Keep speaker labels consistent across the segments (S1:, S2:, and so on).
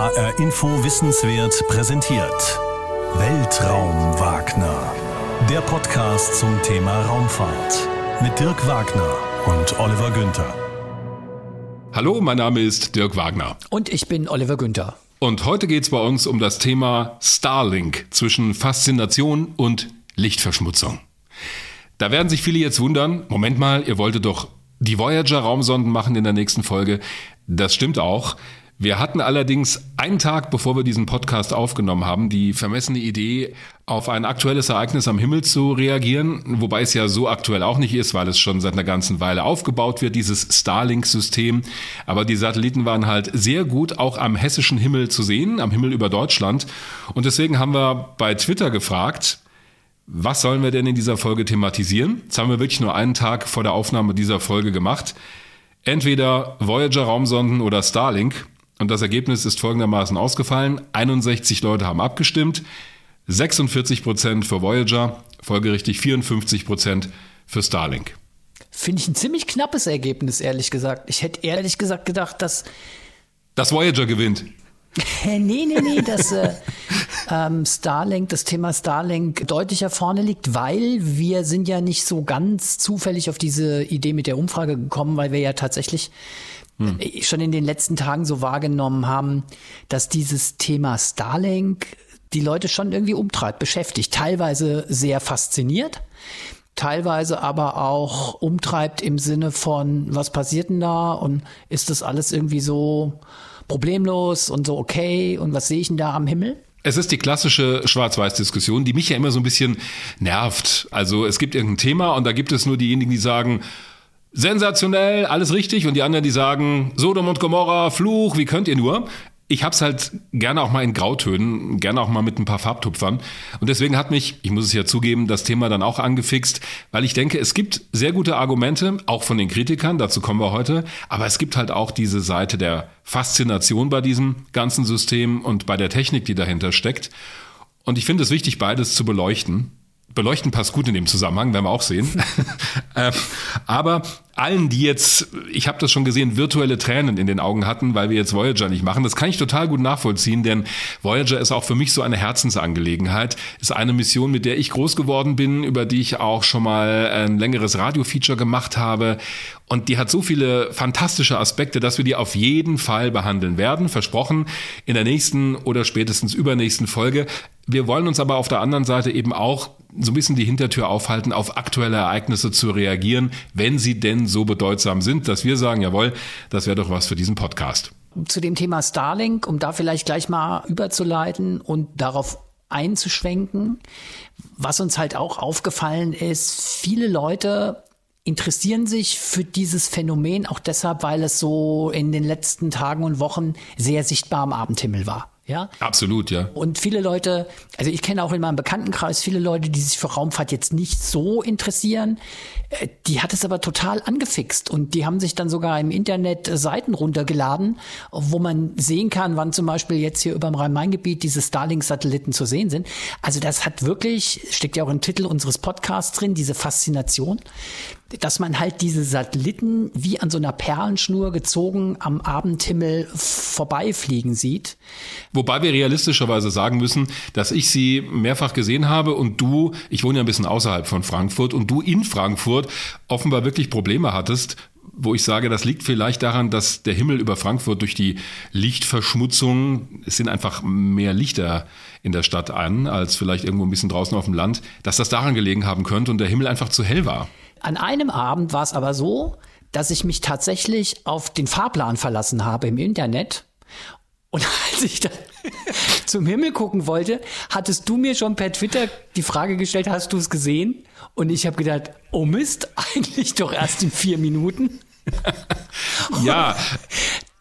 S1: HR Info Wissenswert präsentiert. Weltraum Wagner. Der Podcast zum Thema Raumfahrt. Mit Dirk Wagner und Oliver Günther.
S2: Hallo, mein Name ist Dirk Wagner.
S3: Und ich bin Oliver Günther.
S2: Und heute geht es bei uns um das Thema Starlink zwischen Faszination und Lichtverschmutzung. Da werden sich viele jetzt wundern, Moment mal, ihr wolltet doch die Voyager-Raumsonden machen in der nächsten Folge. Das stimmt auch. Wir hatten allerdings einen Tag, bevor wir diesen Podcast aufgenommen haben, die vermessene Idee, auf ein aktuelles Ereignis am Himmel zu reagieren, wobei es ja so aktuell auch nicht ist, weil es schon seit einer ganzen Weile aufgebaut wird, dieses Starlink-System. Aber die Satelliten waren halt sehr gut auch am hessischen Himmel zu sehen, am Himmel über Deutschland. Und deswegen haben wir bei Twitter gefragt, was sollen wir denn in dieser Folge thematisieren? Das haben wir wirklich nur einen Tag vor der Aufnahme dieser Folge gemacht. Entweder Voyager Raumsonden oder Starlink. Und das Ergebnis ist folgendermaßen ausgefallen. 61 Leute haben abgestimmt. 46 Prozent für Voyager, folgerichtig 54 Prozent für Starlink.
S3: Finde ich ein ziemlich knappes Ergebnis, ehrlich gesagt. Ich hätte ehrlich gesagt gedacht, dass.
S2: Dass Voyager gewinnt.
S3: nee, nee, nee, dass äh, ähm, Starlink, das Thema Starlink deutlicher vorne liegt, weil wir sind ja nicht so ganz zufällig auf diese Idee mit der Umfrage gekommen, weil wir ja tatsächlich hm. schon in den letzten Tagen so wahrgenommen haben, dass dieses Thema Starlink die Leute schon irgendwie umtreibt, beschäftigt, teilweise sehr fasziniert, teilweise aber auch umtreibt im Sinne von, was passiert denn da und ist das alles irgendwie so problemlos und so okay und was sehe ich denn da am Himmel?
S2: Es ist die klassische Schwarz-Weiß-Diskussion, die mich ja immer so ein bisschen nervt. Also es gibt irgendein Thema und da gibt es nur diejenigen, die sagen, sensationell, alles richtig. Und die anderen, die sagen, Sodom und Gomorra, Fluch, wie könnt ihr nur? Ich hab's halt gerne auch mal in Grautönen, gerne auch mal mit ein paar Farbtupfern. Und deswegen hat mich, ich muss es ja zugeben, das Thema dann auch angefixt, weil ich denke, es gibt sehr gute Argumente, auch von den Kritikern, dazu kommen wir heute. Aber es gibt halt auch diese Seite der Faszination bei diesem ganzen System und bei der Technik, die dahinter steckt. Und ich finde es wichtig, beides zu beleuchten. Beleuchten passt gut in dem Zusammenhang, werden wir auch sehen. Ähm, aber allen, die jetzt, ich habe das schon gesehen, virtuelle Tränen in den Augen hatten, weil wir jetzt Voyager nicht machen, das kann ich total gut nachvollziehen, denn Voyager ist auch für mich so eine Herzensangelegenheit. Ist eine Mission, mit der ich groß geworden bin, über die ich auch schon mal ein längeres Radio-Feature gemacht habe. Und die hat so viele fantastische Aspekte, dass wir die auf jeden Fall behandeln werden. Versprochen in der nächsten oder spätestens übernächsten Folge. Wir wollen uns aber auf der anderen Seite eben auch so ein bisschen die Hintertür aufhalten, auf aktuelle Ereignisse zu reagieren, wenn sie denn so bedeutsam sind, dass wir sagen, jawohl, das wäre doch was für diesen Podcast.
S3: Zu dem Thema Starlink, um da vielleicht gleich mal überzuleiten und darauf einzuschwenken, was uns halt auch aufgefallen ist, viele Leute interessieren sich für dieses Phänomen auch deshalb, weil es so in den letzten Tagen und Wochen sehr sichtbar am Abendhimmel war. Ja?
S2: Absolut, ja.
S3: Und viele Leute, also ich kenne auch in meinem Bekanntenkreis viele Leute, die sich für Raumfahrt jetzt nicht so interessieren. Äh, die hat es aber total angefixt und die haben sich dann sogar im Internet Seiten runtergeladen, wo man sehen kann, wann zum Beispiel jetzt hier über dem Rhein-Main-Gebiet diese Starlink-Satelliten zu sehen sind. Also das hat wirklich, steckt ja auch im Titel unseres Podcasts drin, diese Faszination dass man halt diese Satelliten wie an so einer Perlenschnur gezogen am Abendhimmel vorbeifliegen sieht.
S2: Wobei wir realistischerweise sagen müssen, dass ich sie mehrfach gesehen habe und du, ich wohne ja ein bisschen außerhalb von Frankfurt und du in Frankfurt offenbar wirklich Probleme hattest, wo ich sage, das liegt vielleicht daran, dass der Himmel über Frankfurt durch die Lichtverschmutzung, es sind einfach mehr Lichter in der Stadt an, als vielleicht irgendwo ein bisschen draußen auf dem Land, dass das daran gelegen haben könnte und der Himmel einfach zu hell war.
S3: An einem Abend war es aber so, dass ich mich tatsächlich auf den Fahrplan verlassen habe im Internet. Und als ich dann zum Himmel gucken wollte, hattest du mir schon per Twitter die Frage gestellt, hast du es gesehen? Und ich habe gedacht, oh Mist, eigentlich doch erst in vier Minuten.
S2: ja,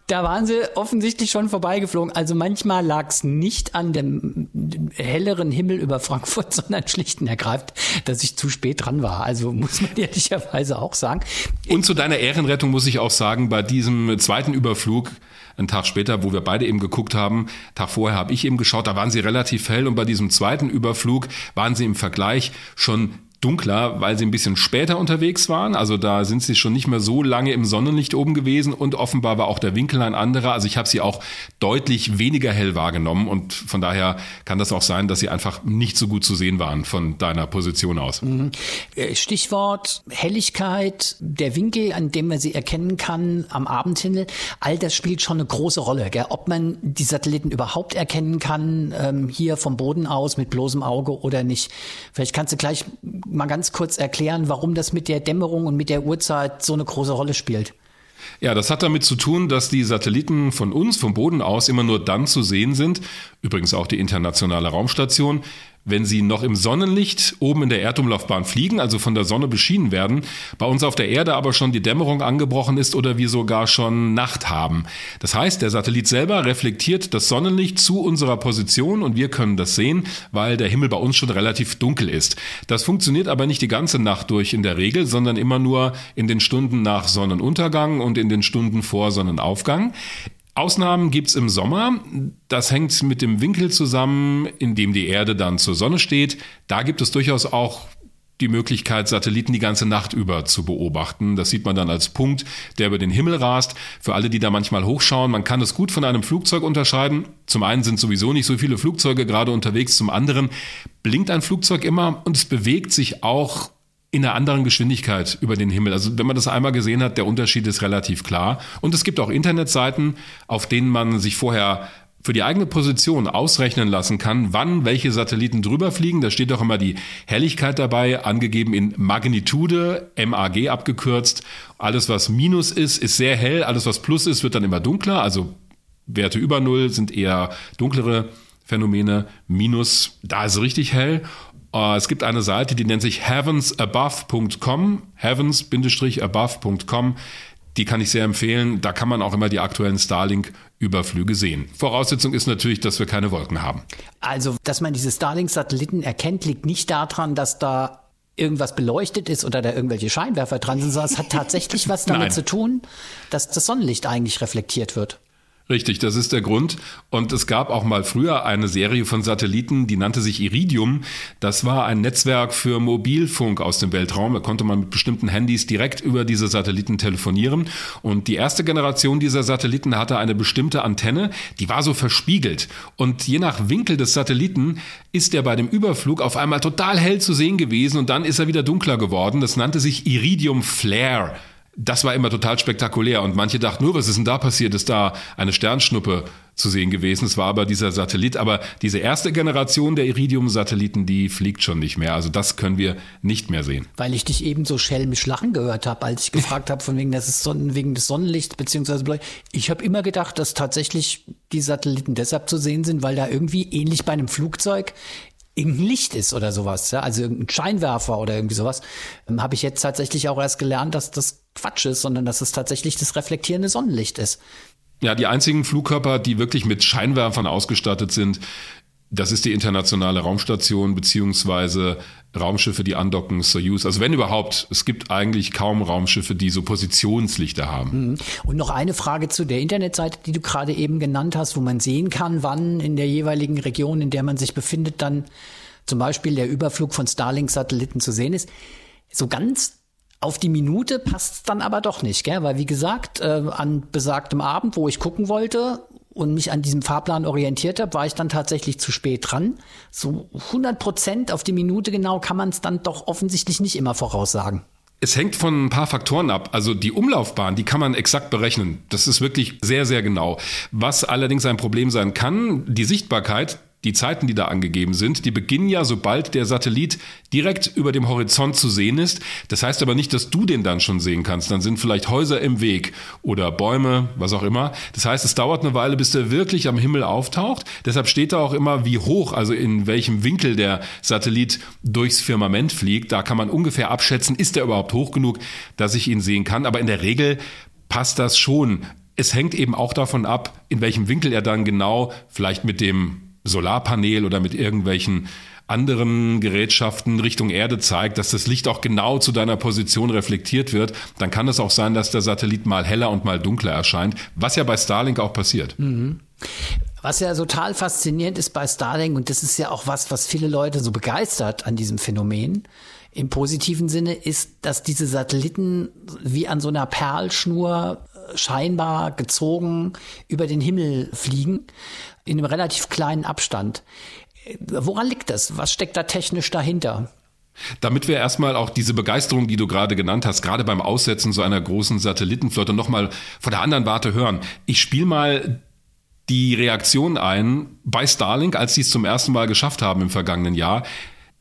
S3: da waren sie offensichtlich schon vorbeigeflogen. Also manchmal lag es nicht an dem helleren Himmel über Frankfurt, sondern schlicht und ergreifend, dass ich zu spät dran war. Also muss man ehrlicherweise auch sagen.
S2: Und zu deiner Ehrenrettung muss ich auch sagen, bei diesem zweiten Überflug, einen Tag später, wo wir beide eben geguckt haben, Tag vorher habe ich eben geschaut, da waren sie relativ hell und bei diesem zweiten Überflug waren sie im Vergleich schon dunkler, weil sie ein bisschen später unterwegs waren. Also da sind sie schon nicht mehr so lange im Sonnenlicht oben gewesen und offenbar war auch der Winkel ein anderer. Also ich habe sie auch deutlich weniger hell wahrgenommen und von daher kann das auch sein, dass sie einfach nicht so gut zu sehen waren von deiner Position aus. Mhm.
S3: Äh, Stichwort Helligkeit, der Winkel, an dem man sie erkennen kann am Abendhimmel, all das spielt schon eine große Rolle. Gell? Ob man die Satelliten überhaupt erkennen kann, ähm, hier vom Boden aus mit bloßem Auge oder nicht. Vielleicht kannst du gleich mal ganz kurz erklären, warum das mit der Dämmerung und mit der Uhrzeit so eine große Rolle spielt?
S2: Ja, das hat damit zu tun, dass die Satelliten von uns vom Boden aus immer nur dann zu sehen sind, übrigens auch die internationale Raumstation, wenn sie noch im Sonnenlicht oben in der Erdumlaufbahn fliegen, also von der Sonne beschienen werden, bei uns auf der Erde aber schon die Dämmerung angebrochen ist oder wir sogar schon Nacht haben. Das heißt, der Satellit selber reflektiert das Sonnenlicht zu unserer Position und wir können das sehen, weil der Himmel bei uns schon relativ dunkel ist. Das funktioniert aber nicht die ganze Nacht durch in der Regel, sondern immer nur in den Stunden nach Sonnenuntergang und in den Stunden vor Sonnenaufgang. Ausnahmen gibt's im Sommer. Das hängt mit dem Winkel zusammen, in dem die Erde dann zur Sonne steht. Da gibt es durchaus auch die Möglichkeit, Satelliten die ganze Nacht über zu beobachten. Das sieht man dann als Punkt, der über den Himmel rast. Für alle, die da manchmal hochschauen, man kann es gut von einem Flugzeug unterscheiden. Zum einen sind sowieso nicht so viele Flugzeuge gerade unterwegs, zum anderen blinkt ein Flugzeug immer und es bewegt sich auch in einer anderen Geschwindigkeit über den Himmel. Also wenn man das einmal gesehen hat, der Unterschied ist relativ klar. Und es gibt auch Internetseiten, auf denen man sich vorher für die eigene Position ausrechnen lassen kann, wann welche Satelliten drüber fliegen. Da steht auch immer die Helligkeit dabei, angegeben in Magnitude, MAG abgekürzt. Alles, was Minus ist, ist sehr hell. Alles, was Plus ist, wird dann immer dunkler. Also Werte über Null sind eher dunklere Phänomene. Minus, da ist richtig hell. Äh, es gibt eine Seite, die nennt sich heavensabove.com, heavens-above.com. Die kann ich sehr empfehlen. Da kann man auch immer die aktuellen Starlink-Überflüge sehen. Voraussetzung ist natürlich, dass wir keine Wolken haben.
S3: Also, dass man diese Starlink-Satelliten erkennt, liegt nicht daran, dass da irgendwas beleuchtet ist oder da irgendwelche Scheinwerfer dran sind, sondern es hat tatsächlich was damit zu tun, dass das Sonnenlicht eigentlich reflektiert wird.
S2: Richtig, das ist der Grund. Und es gab auch mal früher eine Serie von Satelliten, die nannte sich Iridium. Das war ein Netzwerk für Mobilfunk aus dem Weltraum. Da konnte man mit bestimmten Handys direkt über diese Satelliten telefonieren. Und die erste Generation dieser Satelliten hatte eine bestimmte Antenne, die war so verspiegelt. Und je nach Winkel des Satelliten ist er bei dem Überflug auf einmal total hell zu sehen gewesen und dann ist er wieder dunkler geworden. Das nannte sich Iridium Flare das war immer total spektakulär und manche dachten, nur was ist denn da passiert? Ist da eine Sternschnuppe zu sehen gewesen? Es war aber dieser Satellit. Aber diese erste Generation der Iridium-Satelliten, die fliegt schon nicht mehr. Also das können wir nicht mehr sehen.
S3: Weil ich dich eben so schelmisch lachen gehört habe, als ich gefragt habe, von wegen, das ist Sonnen, wegen des Sonnenlichts beziehungsweise ich habe immer gedacht, dass tatsächlich die Satelliten deshalb zu sehen sind, weil da irgendwie ähnlich bei einem Flugzeug irgendein Licht ist oder sowas, ja, also irgendein Scheinwerfer oder irgendwie sowas, ähm, habe ich jetzt tatsächlich auch erst gelernt, dass das Quatsch ist, sondern dass es tatsächlich das reflektierende Sonnenlicht ist.
S2: Ja, die einzigen Flugkörper, die wirklich mit Scheinwerfern ausgestattet sind, das ist die internationale Raumstation beziehungsweise Raumschiffe, die andocken, Soyuz. Also wenn überhaupt, es gibt eigentlich kaum Raumschiffe, die so Positionslichter haben.
S3: Mhm. Und noch eine Frage zu der Internetseite, die du gerade eben genannt hast, wo man sehen kann, wann in der jeweiligen Region, in der man sich befindet, dann zum Beispiel der Überflug von Starlink-Satelliten zu sehen ist. So ganz auf die Minute passt dann aber doch nicht, gell? Weil wie gesagt, äh, an besagtem Abend, wo ich gucken wollte, und mich an diesem Fahrplan orientiert habe, war ich dann tatsächlich zu spät dran. So 100 Prozent auf die Minute genau kann man es dann doch offensichtlich nicht immer voraussagen.
S2: Es hängt von ein paar Faktoren ab. Also die Umlaufbahn, die kann man exakt berechnen. Das ist wirklich sehr, sehr genau. Was allerdings ein Problem sein kann, die Sichtbarkeit, die Zeiten, die da angegeben sind, die beginnen ja, sobald der Satellit direkt über dem Horizont zu sehen ist. Das heißt aber nicht, dass du den dann schon sehen kannst. Dann sind vielleicht Häuser im Weg oder Bäume, was auch immer. Das heißt, es dauert eine Weile, bis der wirklich am Himmel auftaucht. Deshalb steht da auch immer, wie hoch, also in welchem Winkel der Satellit durchs Firmament fliegt. Da kann man ungefähr abschätzen, ist er überhaupt hoch genug, dass ich ihn sehen kann. Aber in der Regel passt das schon. Es hängt eben auch davon ab, in welchem Winkel er dann genau vielleicht mit dem Solarpanel oder mit irgendwelchen anderen Gerätschaften Richtung Erde zeigt, dass das Licht auch genau zu deiner Position reflektiert wird, dann kann es auch sein, dass der Satellit mal heller und mal dunkler erscheint, was ja bei Starlink auch passiert. Mhm.
S3: Was ja total faszinierend ist bei Starlink, und das ist ja auch was, was viele Leute so begeistert an diesem Phänomen, im positiven Sinne, ist, dass diese Satelliten wie an so einer Perlschnur äh, scheinbar gezogen über den Himmel fliegen, in einem relativ kleinen Abstand. Äh, woran liegt das? Was steckt da technisch dahinter?
S2: Damit wir erstmal auch diese Begeisterung, die du gerade genannt hast, gerade beim Aussetzen so einer großen Satellitenflotte nochmal von der anderen Warte hören. Ich spiele mal die Reaktion ein bei Starlink, als sie es zum ersten Mal geschafft haben im vergangenen Jahr.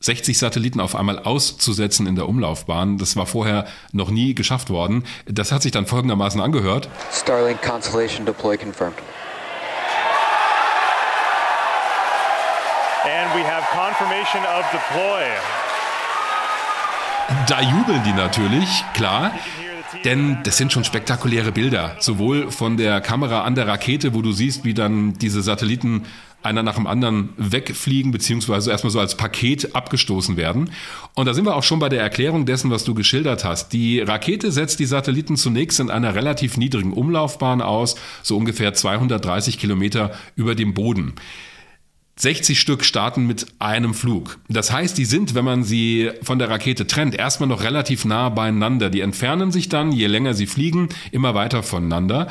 S2: 60 Satelliten auf einmal auszusetzen in der Umlaufbahn. Das war vorher noch nie geschafft worden. Das hat sich dann folgendermaßen angehört. Starlink Constellation Deploy confirmed. And we have confirmation of deploy. Da jubeln die natürlich, klar. Denn das sind schon spektakuläre Bilder, sowohl von der Kamera an der Rakete, wo du siehst, wie dann diese Satelliten einer nach dem anderen wegfliegen, beziehungsweise erstmal so als Paket abgestoßen werden. Und da sind wir auch schon bei der Erklärung dessen, was du geschildert hast. Die Rakete setzt die Satelliten zunächst in einer relativ niedrigen Umlaufbahn aus, so ungefähr 230 Kilometer über dem Boden. 60 Stück starten mit einem Flug. Das heißt, die sind, wenn man sie von der Rakete trennt, erstmal noch relativ nah beieinander. Die entfernen sich dann, je länger sie fliegen, immer weiter voneinander.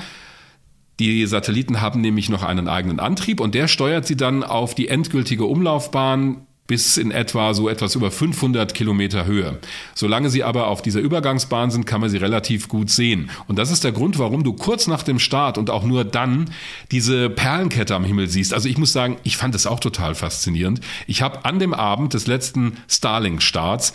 S2: Die Satelliten haben nämlich noch einen eigenen Antrieb und der steuert sie dann auf die endgültige Umlaufbahn bis in etwa so etwas über 500 Kilometer Höhe. Solange sie aber auf dieser Übergangsbahn sind, kann man sie relativ gut sehen. Und das ist der Grund, warum du kurz nach dem Start und auch nur dann diese Perlenkette am Himmel siehst. Also ich muss sagen, ich fand es auch total faszinierend. Ich habe an dem Abend des letzten Starlink-Starts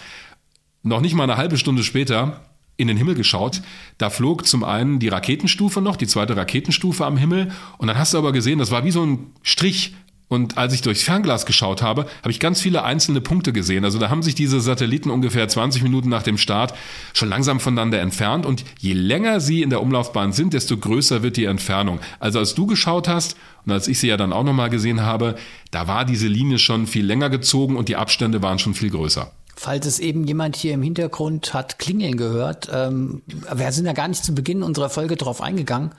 S2: noch nicht mal eine halbe Stunde später in den Himmel geschaut. Da flog zum einen die Raketenstufe noch, die zweite Raketenstufe am Himmel. Und dann hast du aber gesehen, das war wie so ein Strich und als ich durchs Fernglas geschaut habe, habe ich ganz viele einzelne Punkte gesehen. Also da haben sich diese Satelliten ungefähr 20 Minuten nach dem Start schon langsam voneinander entfernt. Und je länger sie in der Umlaufbahn sind, desto größer wird die Entfernung. Also als du geschaut hast und als ich sie ja dann auch nochmal gesehen habe, da war diese Linie schon viel länger gezogen und die Abstände waren schon viel größer.
S3: Falls es eben jemand hier im Hintergrund hat klingeln gehört, ähm, wir sind ja gar nicht zu Beginn unserer Folge drauf eingegangen,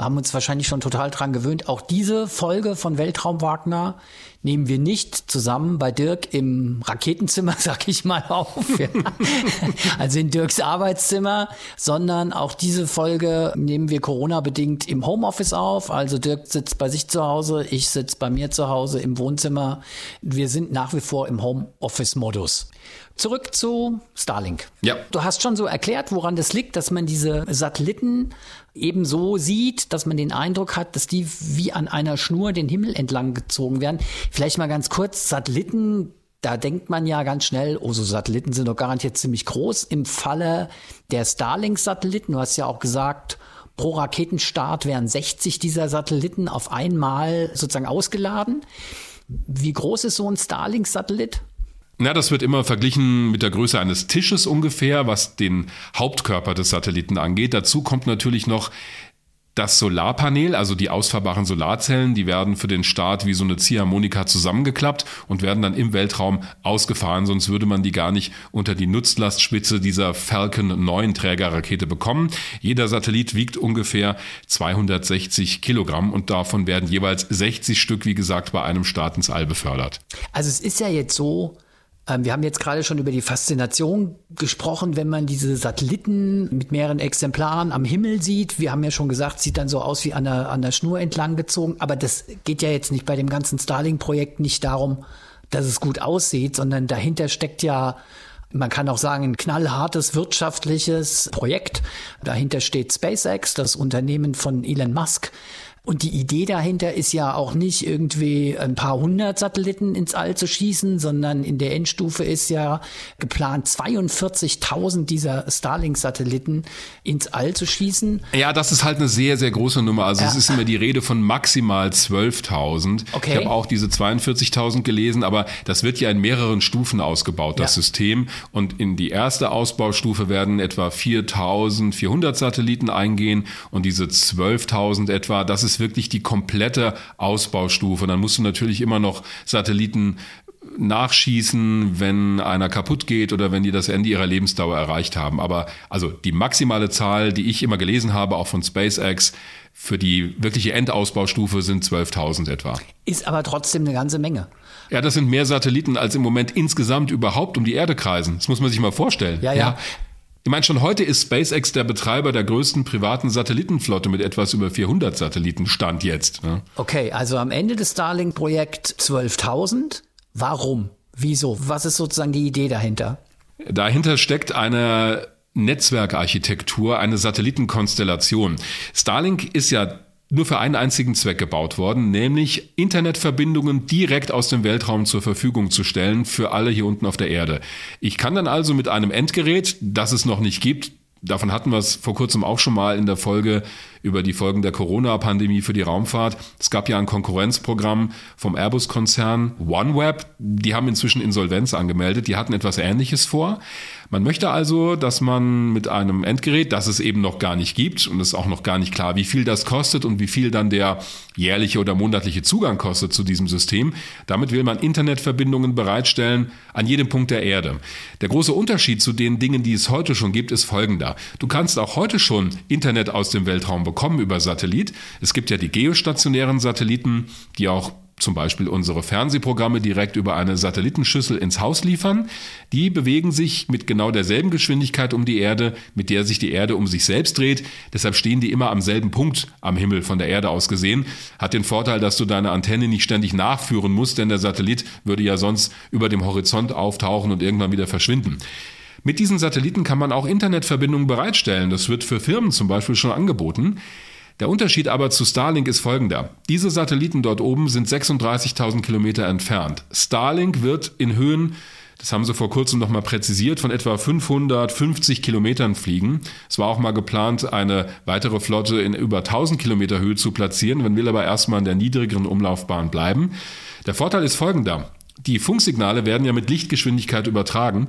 S3: haben uns wahrscheinlich schon total dran gewöhnt. Auch diese Folge von Weltraum Wagner nehmen wir nicht zusammen bei Dirk im Raketenzimmer, sag ich mal, auf. Ja. also in Dirks Arbeitszimmer, sondern auch diese Folge nehmen wir Corona-bedingt im Homeoffice auf. Also Dirk sitzt bei sich zu Hause, ich sitze bei mir zu Hause im Wohnzimmer. Wir sind nach wie vor im Homeoffice-Modus. Zurück zu Starlink. Ja. Du hast schon so erklärt, woran das liegt, dass man diese Satelliten eben so sieht, dass man den Eindruck hat, dass die wie an einer Schnur den Himmel entlang gezogen werden. Vielleicht mal ganz kurz, Satelliten, da denkt man ja ganz schnell, oh, so Satelliten sind doch garantiert ziemlich groß. Im Falle der Starlink-Satelliten, du hast ja auch gesagt, pro Raketenstart werden 60 dieser Satelliten auf einmal sozusagen ausgeladen. Wie groß ist so ein Starlink-Satellit?
S2: Na, das wird immer verglichen mit der Größe eines Tisches ungefähr, was den Hauptkörper des Satelliten angeht. Dazu kommt natürlich noch das Solarpanel, also die ausfahrbaren Solarzellen, die werden für den Start wie so eine Ziehharmonika zusammengeklappt und werden dann im Weltraum ausgefahren, sonst würde man die gar nicht unter die Nutzlastspitze dieser Falcon 9 Trägerrakete bekommen. Jeder Satellit wiegt ungefähr 260 Kilogramm und davon werden jeweils 60 Stück, wie gesagt, bei einem Start ins All befördert.
S3: Also es ist ja jetzt so, wir haben jetzt gerade schon über die Faszination gesprochen, wenn man diese Satelliten mit mehreren Exemplaren am Himmel sieht. Wir haben ja schon gesagt, sieht dann so aus wie an der, an der Schnur entlang gezogen. Aber das geht ja jetzt nicht bei dem ganzen Starlink-Projekt nicht darum, dass es gut aussieht, sondern dahinter steckt ja man kann auch sagen, ein knallhartes wirtschaftliches Projekt. Dahinter steht SpaceX, das Unternehmen von Elon Musk, und die Idee dahinter ist ja auch nicht irgendwie ein paar hundert Satelliten ins All zu schießen, sondern in der Endstufe ist ja geplant, 42.000 dieser Starlink-Satelliten ins All zu schießen.
S2: Ja, das ist halt eine sehr, sehr große Nummer. Also ja. es ist immer die Rede von maximal 12.000. Okay. Ich habe auch diese 42.000 gelesen, aber das wird ja in mehreren Stufen ausgebaut, das ja. System. Und in die erste Ausbaustufe werden etwa 4.400 Satelliten eingehen und diese 12.000 etwa, das ist wirklich die komplette Ausbaustufe. Dann musst du natürlich immer noch Satelliten nachschießen, wenn einer kaputt geht oder wenn die das Ende ihrer Lebensdauer erreicht haben. Aber also die maximale Zahl, die ich immer gelesen habe, auch von SpaceX, Für die wirkliche Endausbaustufe sind 12.000 etwa.
S3: Ist aber trotzdem eine ganze Menge.
S2: Ja, das sind mehr Satelliten, als im Moment insgesamt überhaupt um die Erde kreisen. Das muss man sich mal vorstellen.
S3: Ja, ja.
S2: Ich meine, schon heute ist SpaceX der Betreiber der größten privaten Satellitenflotte mit etwas über 400 Satelliten, Stand jetzt. Ne?
S3: Okay, also am Ende des Starlink-Projekt 12.000. Warum? Wieso? Was ist sozusagen die Idee dahinter?
S2: Dahinter steckt eine Netzwerkarchitektur, eine Satellitenkonstellation. Starlink ist ja nur für einen einzigen Zweck gebaut worden, nämlich Internetverbindungen direkt aus dem Weltraum zur Verfügung zu stellen für alle hier unten auf der Erde. Ich kann dann also mit einem Endgerät, das es noch nicht gibt, davon hatten wir es vor kurzem auch schon mal in der Folge über die Folgen der Corona-Pandemie für die Raumfahrt. Es gab ja ein Konkurrenzprogramm vom Airbus-Konzern OneWeb. Die haben inzwischen Insolvenz angemeldet. Die hatten etwas Ähnliches vor. Man möchte also, dass man mit einem Endgerät, das es eben noch gar nicht gibt und es auch noch gar nicht klar, wie viel das kostet und wie viel dann der jährliche oder monatliche Zugang kostet zu diesem System, damit will man Internetverbindungen bereitstellen an jedem Punkt der Erde. Der große Unterschied zu den Dingen, die es heute schon gibt, ist folgender. Du kannst auch heute schon Internet aus dem Weltraum bekommen über Satellit. Es gibt ja die geostationären Satelliten, die auch zum Beispiel unsere Fernsehprogramme direkt über eine Satellitenschüssel ins Haus liefern. Die bewegen sich mit genau derselben Geschwindigkeit um die Erde, mit der sich die Erde um sich selbst dreht. Deshalb stehen die immer am selben Punkt am Himmel von der Erde aus gesehen. Hat den Vorteil, dass du deine Antenne nicht ständig nachführen musst, denn der Satellit würde ja sonst über dem Horizont auftauchen und irgendwann wieder verschwinden. Mit diesen Satelliten kann man auch Internetverbindungen bereitstellen. Das wird für Firmen zum Beispiel schon angeboten. Der Unterschied aber zu Starlink ist folgender. Diese Satelliten dort oben sind 36.000 Kilometer entfernt. Starlink wird in Höhen das haben sie vor kurzem nochmal präzisiert, von etwa 550 Kilometern fliegen. Es war auch mal geplant, eine weitere Flotte in über 1000 Kilometer Höhe zu platzieren. Man will aber erstmal in der niedrigeren Umlaufbahn bleiben. Der Vorteil ist folgender. Die Funksignale werden ja mit Lichtgeschwindigkeit übertragen,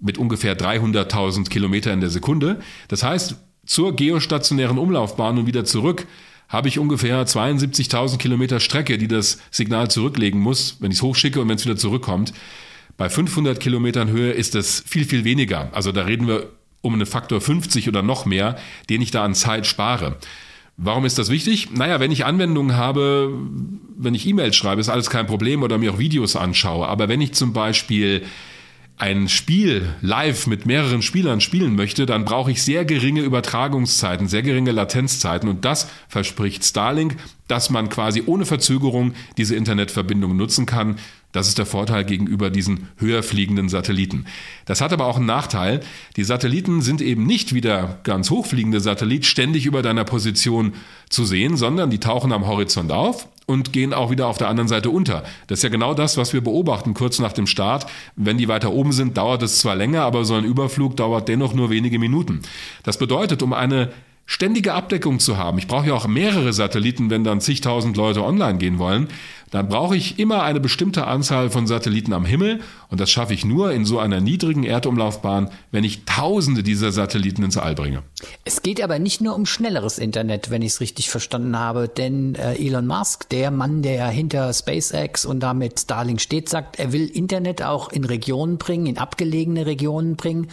S2: mit ungefähr 300.000 Kilometer in der Sekunde. Das heißt, zur geostationären Umlaufbahn und wieder zurück habe ich ungefähr 72.000 Kilometer Strecke, die das Signal zurücklegen muss, wenn ich es hochschicke und wenn es wieder zurückkommt. Bei 500 Kilometern Höhe ist das viel, viel weniger. Also da reden wir um einen Faktor 50 oder noch mehr, den ich da an Zeit spare. Warum ist das wichtig? Naja, wenn ich Anwendungen habe, wenn ich E-Mails schreibe, ist alles kein Problem oder mir auch Videos anschaue. Aber wenn ich zum Beispiel ein Spiel live mit mehreren Spielern spielen möchte, dann brauche ich sehr geringe Übertragungszeiten, sehr geringe Latenzzeiten und das verspricht Starlink, dass man quasi ohne Verzögerung diese Internetverbindung nutzen kann. Das ist der Vorteil gegenüber diesen höher fliegenden Satelliten. Das hat aber auch einen Nachteil. Die Satelliten sind eben nicht wie der ganz hochfliegende Satellit ständig über deiner Position zu sehen, sondern die tauchen am Horizont auf und gehen auch wieder auf der anderen Seite unter. Das ist ja genau das, was wir beobachten kurz nach dem Start. Wenn die weiter oben sind, dauert es zwar länger, aber so ein Überflug dauert dennoch nur wenige Minuten. Das bedeutet, um eine ständige Abdeckung zu haben. Ich brauche ja auch mehrere Satelliten, wenn dann zigtausend Leute online gehen wollen. Dann brauche ich immer eine bestimmte Anzahl von Satelliten am Himmel und das schaffe ich nur in so einer niedrigen Erdumlaufbahn, wenn ich tausende dieser Satelliten ins All bringe.
S3: Es geht aber nicht nur um schnelleres Internet, wenn ich es richtig verstanden habe, denn äh, Elon Musk, der Mann, der hinter SpaceX und damit Starlink steht, sagt, er will Internet auch in Regionen bringen, in abgelegene Regionen bringen,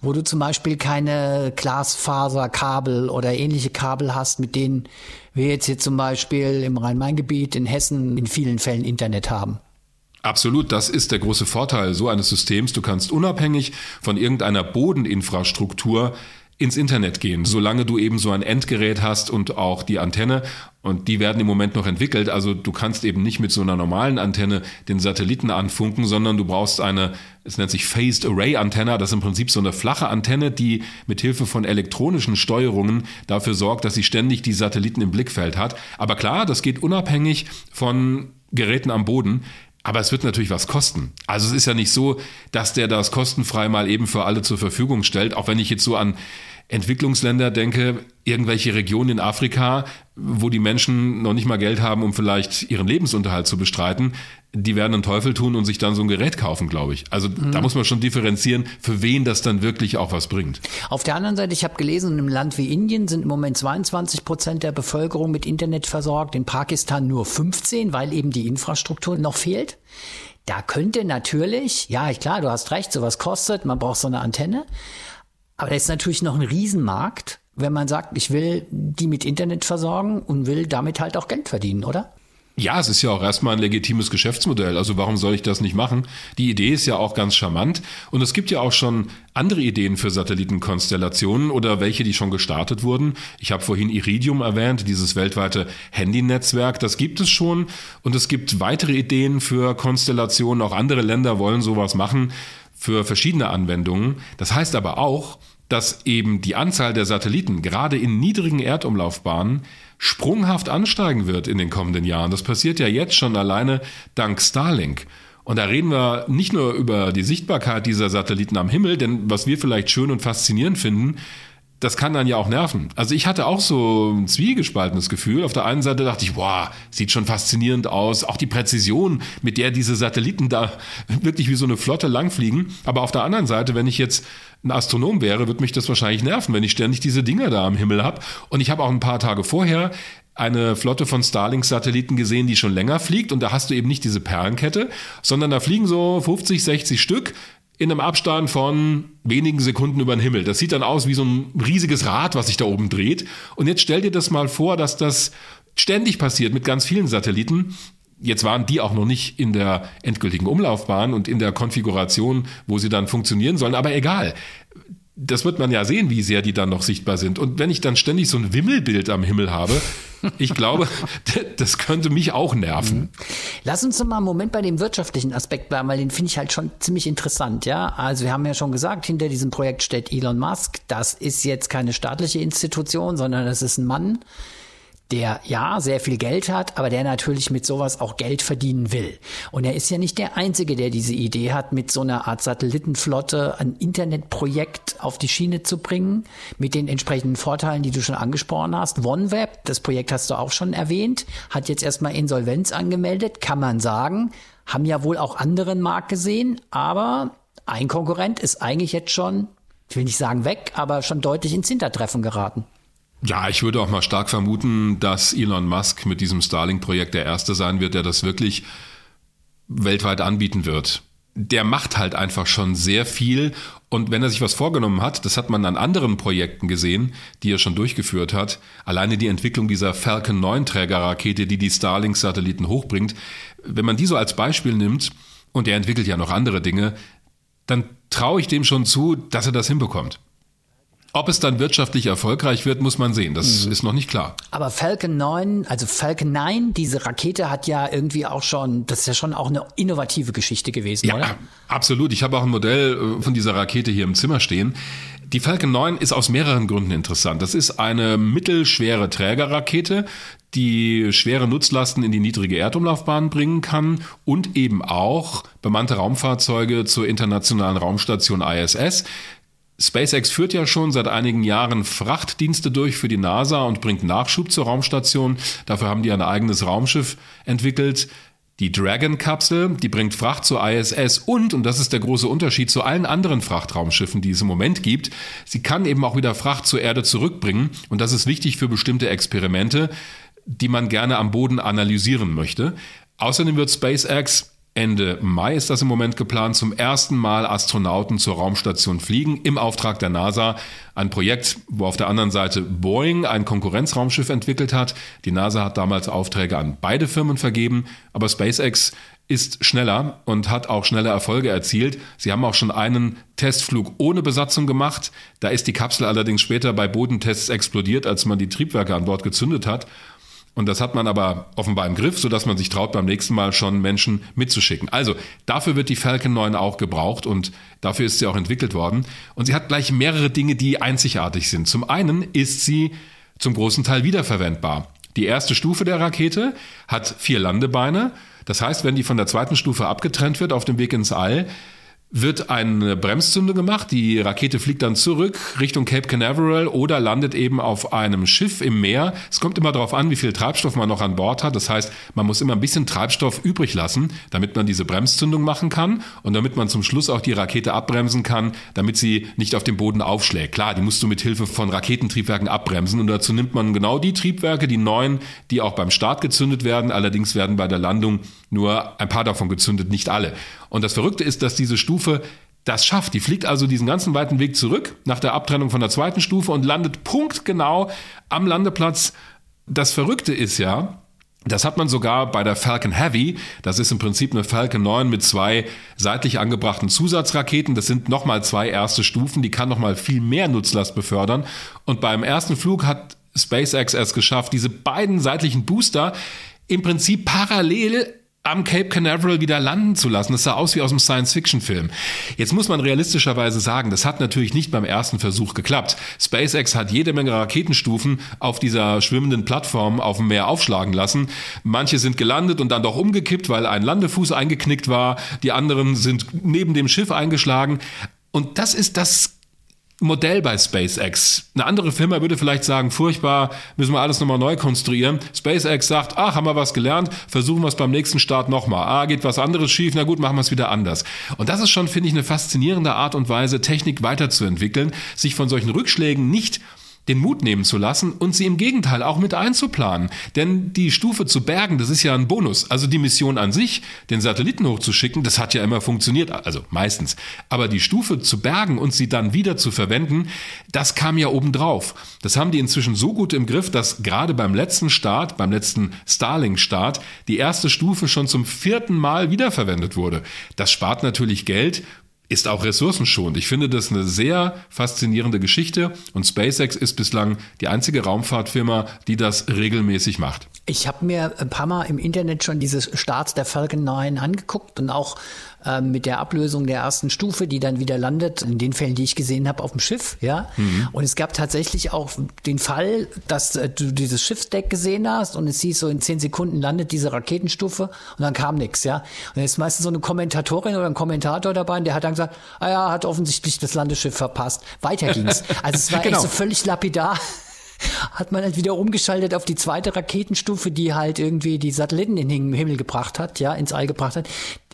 S3: wo du zum Beispiel keine Glasfaserkabel oder ähnliche Kabel hast, mit denen wir jetzt hier zum Beispiel im Rhein-Main-Gebiet in Hessen in vielen Fällen Internet haben.
S2: Absolut, das ist der große Vorteil so eines Systems. Du kannst unabhängig von irgendeiner Bodeninfrastruktur ins Internet gehen, solange du eben so ein Endgerät hast und auch die Antenne. Und die werden im Moment noch entwickelt. Also du kannst eben nicht mit so einer normalen Antenne den Satelliten anfunken, sondern du brauchst eine, es nennt sich Phased Array Antenne. Das ist im Prinzip so eine flache Antenne, die mit Hilfe von elektronischen Steuerungen dafür sorgt, dass sie ständig die Satelliten im Blickfeld hat. Aber klar, das geht unabhängig von Geräten am Boden. Aber es wird natürlich was kosten. Also es ist ja nicht so, dass der das kostenfrei mal eben für alle zur Verfügung stellt. Auch wenn ich jetzt so an Entwicklungsländer denke, irgendwelche Regionen in Afrika, wo die Menschen noch nicht mal Geld haben, um vielleicht ihren Lebensunterhalt zu bestreiten, die werden einen Teufel tun und sich dann so ein Gerät kaufen, glaube ich. Also mhm. da muss man schon differenzieren, für wen das dann wirklich auch was bringt.
S3: Auf der anderen Seite, ich habe gelesen, in einem Land wie Indien sind im Moment 22 Prozent der Bevölkerung mit Internet versorgt, in Pakistan nur 15, weil eben die Infrastruktur noch fehlt. Da könnte natürlich, ja, klar, du hast recht, sowas kostet, man braucht so eine Antenne. Aber da ist natürlich noch ein Riesenmarkt, wenn man sagt, ich will die mit Internet versorgen und will damit halt auch Geld verdienen, oder?
S2: Ja, es ist ja auch erstmal ein legitimes Geschäftsmodell. Also warum soll ich das nicht machen? Die Idee ist ja auch ganz charmant. Und es gibt ja auch schon andere Ideen für Satellitenkonstellationen oder welche, die schon gestartet wurden. Ich habe vorhin Iridium erwähnt, dieses weltweite Handynetzwerk. Das gibt es schon. Und es gibt weitere Ideen für Konstellationen. Auch andere Länder wollen sowas machen für verschiedene Anwendungen. Das heißt aber auch, dass eben die Anzahl der Satelliten gerade in niedrigen Erdumlaufbahnen sprunghaft ansteigen wird in den kommenden Jahren. Das passiert ja jetzt schon alleine dank Starlink. Und da reden wir nicht nur über die Sichtbarkeit dieser Satelliten am Himmel, denn was wir vielleicht schön und faszinierend finden, das kann dann ja auch nerven. Also ich hatte auch so ein zwiegespaltenes Gefühl. Auf der einen Seite dachte ich, boah, sieht schon faszinierend aus. Auch die Präzision, mit der diese Satelliten da wirklich wie so eine Flotte langfliegen. Aber auf der anderen Seite, wenn ich jetzt ein Astronom wäre, würde mich das wahrscheinlich nerven, wenn ich ständig diese Dinger da am Himmel habe. Und ich habe auch ein paar Tage vorher eine Flotte von Starlink-Satelliten gesehen, die schon länger fliegt. Und da hast du eben nicht diese Perlenkette, sondern da fliegen so 50, 60 Stück in einem Abstand von wenigen Sekunden über den Himmel. Das sieht dann aus wie so ein riesiges Rad, was sich da oben dreht. Und jetzt stell dir das mal vor, dass das ständig passiert mit ganz vielen Satelliten. Jetzt waren die auch noch nicht in der endgültigen Umlaufbahn und in der Konfiguration, wo sie dann funktionieren sollen, aber egal. Das wird man ja sehen, wie sehr die dann noch sichtbar sind. Und wenn ich dann ständig so ein Wimmelbild am Himmel habe, ich glaube, das könnte mich auch nerven. Mhm.
S3: Lass uns noch mal einen Moment bei dem wirtschaftlichen Aspekt bleiben, weil den finde ich halt schon ziemlich interessant, ja. Also wir haben ja schon gesagt, hinter diesem Projekt steht Elon Musk. Das ist jetzt keine staatliche Institution, sondern das ist ein Mann, der ja sehr viel Geld hat, aber der natürlich mit sowas auch Geld verdienen will. Und er ist ja nicht der Einzige, der diese Idee hat, mit so einer Art Satellitenflotte ein Internetprojekt auf die Schiene zu bringen, mit den entsprechenden Vorteilen, die du schon angesprochen hast. OneWeb, das Projekt hast du auch schon erwähnt, hat jetzt erstmal Insolvenz angemeldet, kann man sagen, haben ja wohl auch anderen Markt gesehen, aber ein Konkurrent ist eigentlich jetzt schon, ich will nicht sagen weg, aber schon deutlich ins Hintertreffen geraten.
S2: Ja, ich würde auch mal stark vermuten, dass Elon Musk mit diesem Starlink-Projekt der Erste sein wird, der das wirklich weltweit anbieten wird. Der macht halt einfach schon sehr viel und wenn er sich was vorgenommen hat, das hat man an anderen Projekten gesehen, die er schon durchgeführt hat, alleine die Entwicklung dieser Falcon 9 Trägerrakete, die die Starlink-Satelliten hochbringt, wenn man die so als Beispiel nimmt und er entwickelt ja noch andere Dinge, dann traue ich dem schon zu, dass er das hinbekommt. Ob es dann wirtschaftlich erfolgreich wird, muss man sehen. Das mhm. ist noch nicht klar.
S3: Aber Falcon 9, also Falcon 9, diese Rakete hat ja irgendwie auch schon, das ist ja schon auch eine innovative Geschichte gewesen, ja, oder?
S2: Absolut. Ich habe auch ein Modell äh, von dieser Rakete hier im Zimmer stehen. Die Falcon 9 ist aus mehreren Gründen interessant. Das ist eine mittelschwere Trägerrakete, die schwere Nutzlasten in die niedrige Erdumlaufbahn bringen kann und eben auch bemannte Raumfahrzeuge zur internationalen Raumstation ISS. SpaceX führt ja schon seit einigen Jahren Frachtdienste durch für die NASA und bringt Nachschub zur Raumstation. Dafür haben die ein eigenes Raumschiff entwickelt. Die Dragon-Kapsel, die bringt Fracht zur ISS und, und das ist der große Unterschied zu allen anderen Frachtraumschiffen, die es im Moment gibt, sie kann eben auch wieder Fracht zur Erde zurückbringen und das ist wichtig für bestimmte Experimente, die man gerne am Boden analysieren möchte. Außerdem wird SpaceX Ende Mai ist das im Moment geplant, zum ersten Mal Astronauten zur Raumstation fliegen im Auftrag der NASA. Ein Projekt, wo auf der anderen Seite Boeing ein Konkurrenzraumschiff entwickelt hat. Die NASA hat damals Aufträge an beide Firmen vergeben, aber SpaceX ist schneller und hat auch schnelle Erfolge erzielt. Sie haben auch schon einen Testflug ohne Besatzung gemacht. Da ist die Kapsel allerdings später bei Bodentests explodiert, als man die Triebwerke an Bord gezündet hat. Und das hat man aber offenbar im Griff, sodass man sich traut, beim nächsten Mal schon Menschen mitzuschicken. Also dafür wird die Falcon 9 auch gebraucht und dafür ist sie auch entwickelt worden. Und sie hat gleich mehrere Dinge, die einzigartig sind. Zum einen ist sie zum großen Teil wiederverwendbar. Die erste Stufe der Rakete hat vier Landebeine. Das heißt, wenn die von der zweiten Stufe abgetrennt wird auf dem Weg ins All, wird eine Bremszündung gemacht. Die Rakete fliegt dann zurück Richtung Cape Canaveral oder landet eben auf einem Schiff im Meer. Es kommt immer darauf an, wie viel Treibstoff man noch an Bord hat. Das heißt, man muss immer ein bisschen Treibstoff übrig lassen, damit man diese Bremszündung machen kann und damit man zum Schluss auch die Rakete abbremsen kann, damit sie nicht auf dem Boden aufschlägt. Klar, die musst du mit Hilfe von Raketentriebwerken abbremsen und dazu nimmt man genau die Triebwerke, die neuen, die auch beim Start gezündet werden. Allerdings werden bei der Landung nur ein paar davon gezündet, nicht alle. Und das Verrückte ist, dass diese Stufe das schafft. Die fliegt also diesen ganzen weiten Weg zurück nach der Abtrennung von der zweiten Stufe und landet punktgenau am Landeplatz. Das Verrückte ist ja, das hat man sogar bei der Falcon Heavy. Das ist im Prinzip eine Falcon 9 mit zwei seitlich angebrachten Zusatzraketen. Das sind nochmal zwei erste Stufen. Die kann nochmal viel mehr Nutzlast befördern. Und beim ersten Flug hat SpaceX es geschafft, diese beiden seitlichen Booster im Prinzip parallel am Cape Canaveral wieder landen zu lassen. Das sah aus wie aus einem Science-Fiction-Film. Jetzt muss man realistischerweise sagen, das hat natürlich nicht beim ersten Versuch geklappt. SpaceX hat jede Menge Raketenstufen auf dieser schwimmenden Plattform auf dem Meer aufschlagen lassen. Manche sind gelandet und dann doch umgekippt, weil ein Landefuß eingeknickt war. Die anderen sind neben dem Schiff eingeschlagen. Und das ist das Modell bei SpaceX. Eine andere Firma würde vielleicht sagen, furchtbar, müssen wir alles nochmal neu konstruieren. SpaceX sagt, ach, haben wir was gelernt, versuchen wir es beim nächsten Start nochmal. Ah, geht was anderes schief, na gut, machen wir es wieder anders. Und das ist schon, finde ich, eine faszinierende Art und Weise, Technik weiterzuentwickeln, sich von solchen Rückschlägen nicht den Mut nehmen zu lassen und sie im Gegenteil auch mit einzuplanen. Denn die Stufe zu bergen, das ist ja ein Bonus. Also die Mission an sich, den Satelliten hochzuschicken, das hat ja immer funktioniert, also meistens. Aber die Stufe zu bergen und sie dann wieder zu verwenden, das kam ja obendrauf. Das haben die inzwischen so gut im Griff, dass gerade beim letzten Start, beim letzten Starlink-Start, die erste Stufe schon zum vierten Mal wiederverwendet wurde. Das spart natürlich Geld ist auch ressourcenschonend. Ich finde das eine sehr faszinierende Geschichte und SpaceX ist bislang die einzige Raumfahrtfirma, die das regelmäßig macht.
S3: Ich habe mir ein paar Mal im Internet schon dieses Starts der Falcon 9 angeguckt und auch ähm, mit der Ablösung der ersten Stufe, die dann wieder landet, in den Fällen, die ich gesehen habe, auf dem Schiff. Ja. Mhm. Und es gab tatsächlich auch den Fall, dass äh, du dieses Schiffsdeck gesehen hast und es hieß so in zehn Sekunden landet diese Raketenstufe und dann kam nichts. Ja. Und jetzt ist meistens so eine Kommentatorin oder ein Kommentator dabei, und der hat dann gesagt, ah ja, hat offensichtlich das Landeschiff verpasst. Weiter ging's. Also es war genau. echt so völlig lapidar hat man halt wieder umgeschaltet auf die zweite Raketenstufe, die halt irgendwie die Satelliten in den Himmel gebracht hat, ja, ins All gebracht hat.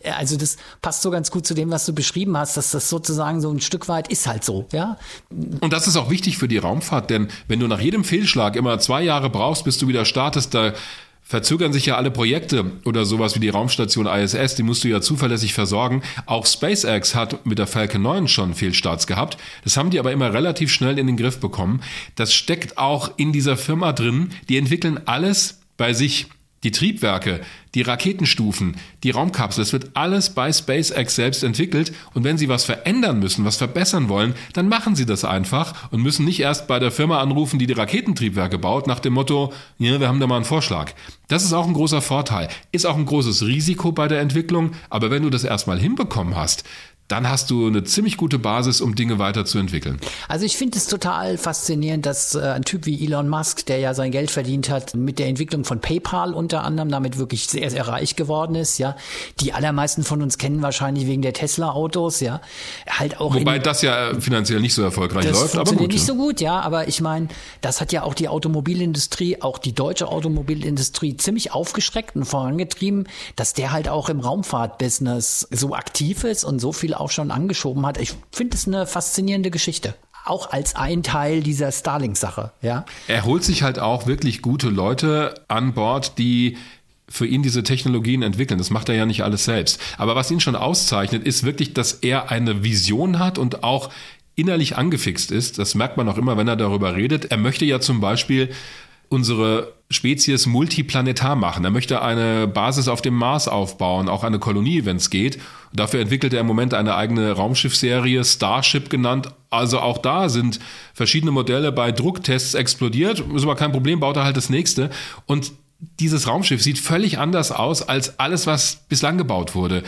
S3: Also das passt so ganz gut zu dem, was du beschrieben hast, dass das sozusagen so ein Stück weit ist halt so, ja.
S2: Und das ist auch wichtig für die Raumfahrt, denn wenn du nach jedem Fehlschlag immer zwei Jahre brauchst, bis du wieder startest, da verzögern sich ja alle Projekte oder sowas wie die Raumstation ISS, die musst du ja zuverlässig versorgen. Auch SpaceX hat mit der Falcon 9 schon Fehlstarts gehabt. Das haben die aber immer relativ schnell in den Griff bekommen. Das steckt auch in dieser Firma drin. Die entwickeln alles bei sich die Triebwerke, die Raketenstufen, die Raumkapsel, es wird alles bei SpaceX selbst entwickelt und wenn Sie was verändern müssen, was verbessern wollen, dann machen Sie das einfach und müssen nicht erst bei der Firma anrufen, die die Raketentriebwerke baut, nach dem Motto, ja, wir haben da mal einen Vorschlag. Das ist auch ein großer Vorteil, ist auch ein großes Risiko bei der Entwicklung, aber wenn du das erstmal hinbekommen hast, dann hast du eine ziemlich gute Basis, um Dinge weiterzuentwickeln.
S3: Also ich finde es total faszinierend, dass äh, ein Typ wie Elon Musk, der ja sein Geld verdient hat mit der Entwicklung von PayPal unter anderem, damit wirklich sehr, sehr reich geworden ist, ja. Die allermeisten von uns kennen wahrscheinlich wegen der Tesla-Autos, ja. Halt auch
S2: Wobei das ja finanziell nicht so erfolgreich das läuft, aber gut.
S3: nicht so gut, ja. Aber ich meine, das hat ja auch die Automobilindustrie, auch die deutsche Automobilindustrie ziemlich aufgeschreckt und vorangetrieben, dass der halt auch im Raumfahrtbusiness so aktiv ist und so viel auch schon angeschoben hat. Ich finde es eine faszinierende Geschichte auch als ein Teil dieser Starlink-Sache, ja.
S2: Er holt sich halt auch wirklich gute Leute an Bord, die für ihn diese Technologien entwickeln. Das macht er ja nicht alles selbst. Aber was ihn schon auszeichnet, ist wirklich, dass er eine Vision hat und auch innerlich angefixt ist. Das merkt man auch immer, wenn er darüber redet. Er möchte ja zum Beispiel unsere Spezies multiplanetar machen. Er möchte eine Basis auf dem Mars aufbauen, auch eine Kolonie, wenn es geht. Dafür entwickelt er im Moment eine eigene Raumschiffserie, Starship genannt. Also auch da sind verschiedene Modelle bei Drucktests explodiert. Ist aber kein Problem, baut er halt das nächste. Und dieses Raumschiff sieht völlig anders aus als alles, was bislang gebaut wurde.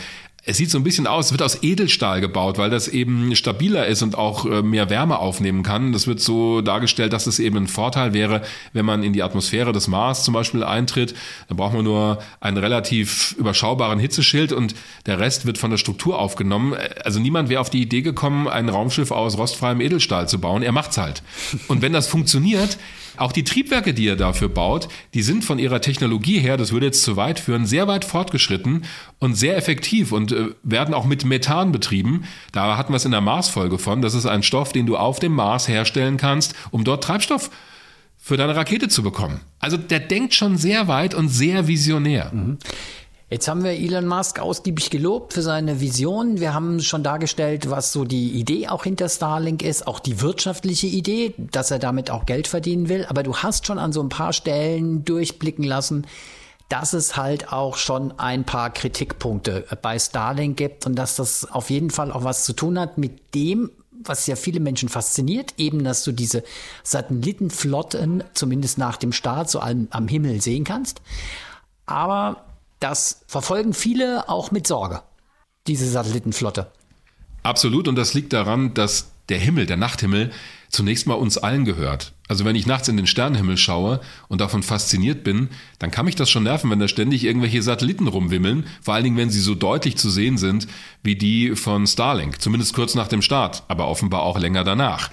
S2: Es sieht so ein bisschen aus, es wird aus Edelstahl gebaut, weil das eben stabiler ist und auch äh, mehr Wärme aufnehmen kann. Das wird so dargestellt, dass es eben ein Vorteil wäre, wenn man in die Atmosphäre des Mars zum Beispiel eintritt. Da braucht man nur einen relativ überschaubaren Hitzeschild und der Rest wird von der Struktur aufgenommen. Also niemand wäre auf die Idee gekommen, ein Raumschiff aus rostfreiem Edelstahl zu bauen. Er macht's halt. Und wenn das funktioniert, auch die Triebwerke, die er dafür baut, die sind von ihrer Technologie her, das würde jetzt zu weit führen, sehr weit fortgeschritten und sehr effektiv und äh, werden auch mit Methan betrieben. Da hatten wir es in der Mars-Folge von. Das ist ein Stoff, den du auf dem Mars herstellen kannst, um dort Treibstoff für deine Rakete zu bekommen. Also der denkt schon sehr weit und sehr visionär. Mhm.
S3: Jetzt haben wir Elon Musk ausgiebig gelobt für seine Vision. Wir haben schon dargestellt, was so die Idee auch hinter Starlink ist, auch die wirtschaftliche Idee, dass er damit auch Geld verdienen will. Aber du hast schon an so ein paar Stellen durchblicken lassen, dass es halt auch schon ein paar Kritikpunkte bei Starlink gibt und dass das auf jeden Fall auch was zu tun hat mit dem, was ja viele Menschen fasziniert, eben, dass du diese Satellitenflotten zumindest nach dem Start so am, am Himmel sehen kannst. Aber das verfolgen viele auch mit Sorge, diese Satellitenflotte.
S2: Absolut, und das liegt daran, dass der Himmel, der Nachthimmel, zunächst mal uns allen gehört. Also wenn ich nachts in den Sternenhimmel schaue und davon fasziniert bin, dann kann mich das schon nerven, wenn da ständig irgendwelche Satelliten rumwimmeln, vor allen Dingen, wenn sie so deutlich zu sehen sind wie die von Starlink, zumindest kurz nach dem Start, aber offenbar auch länger danach.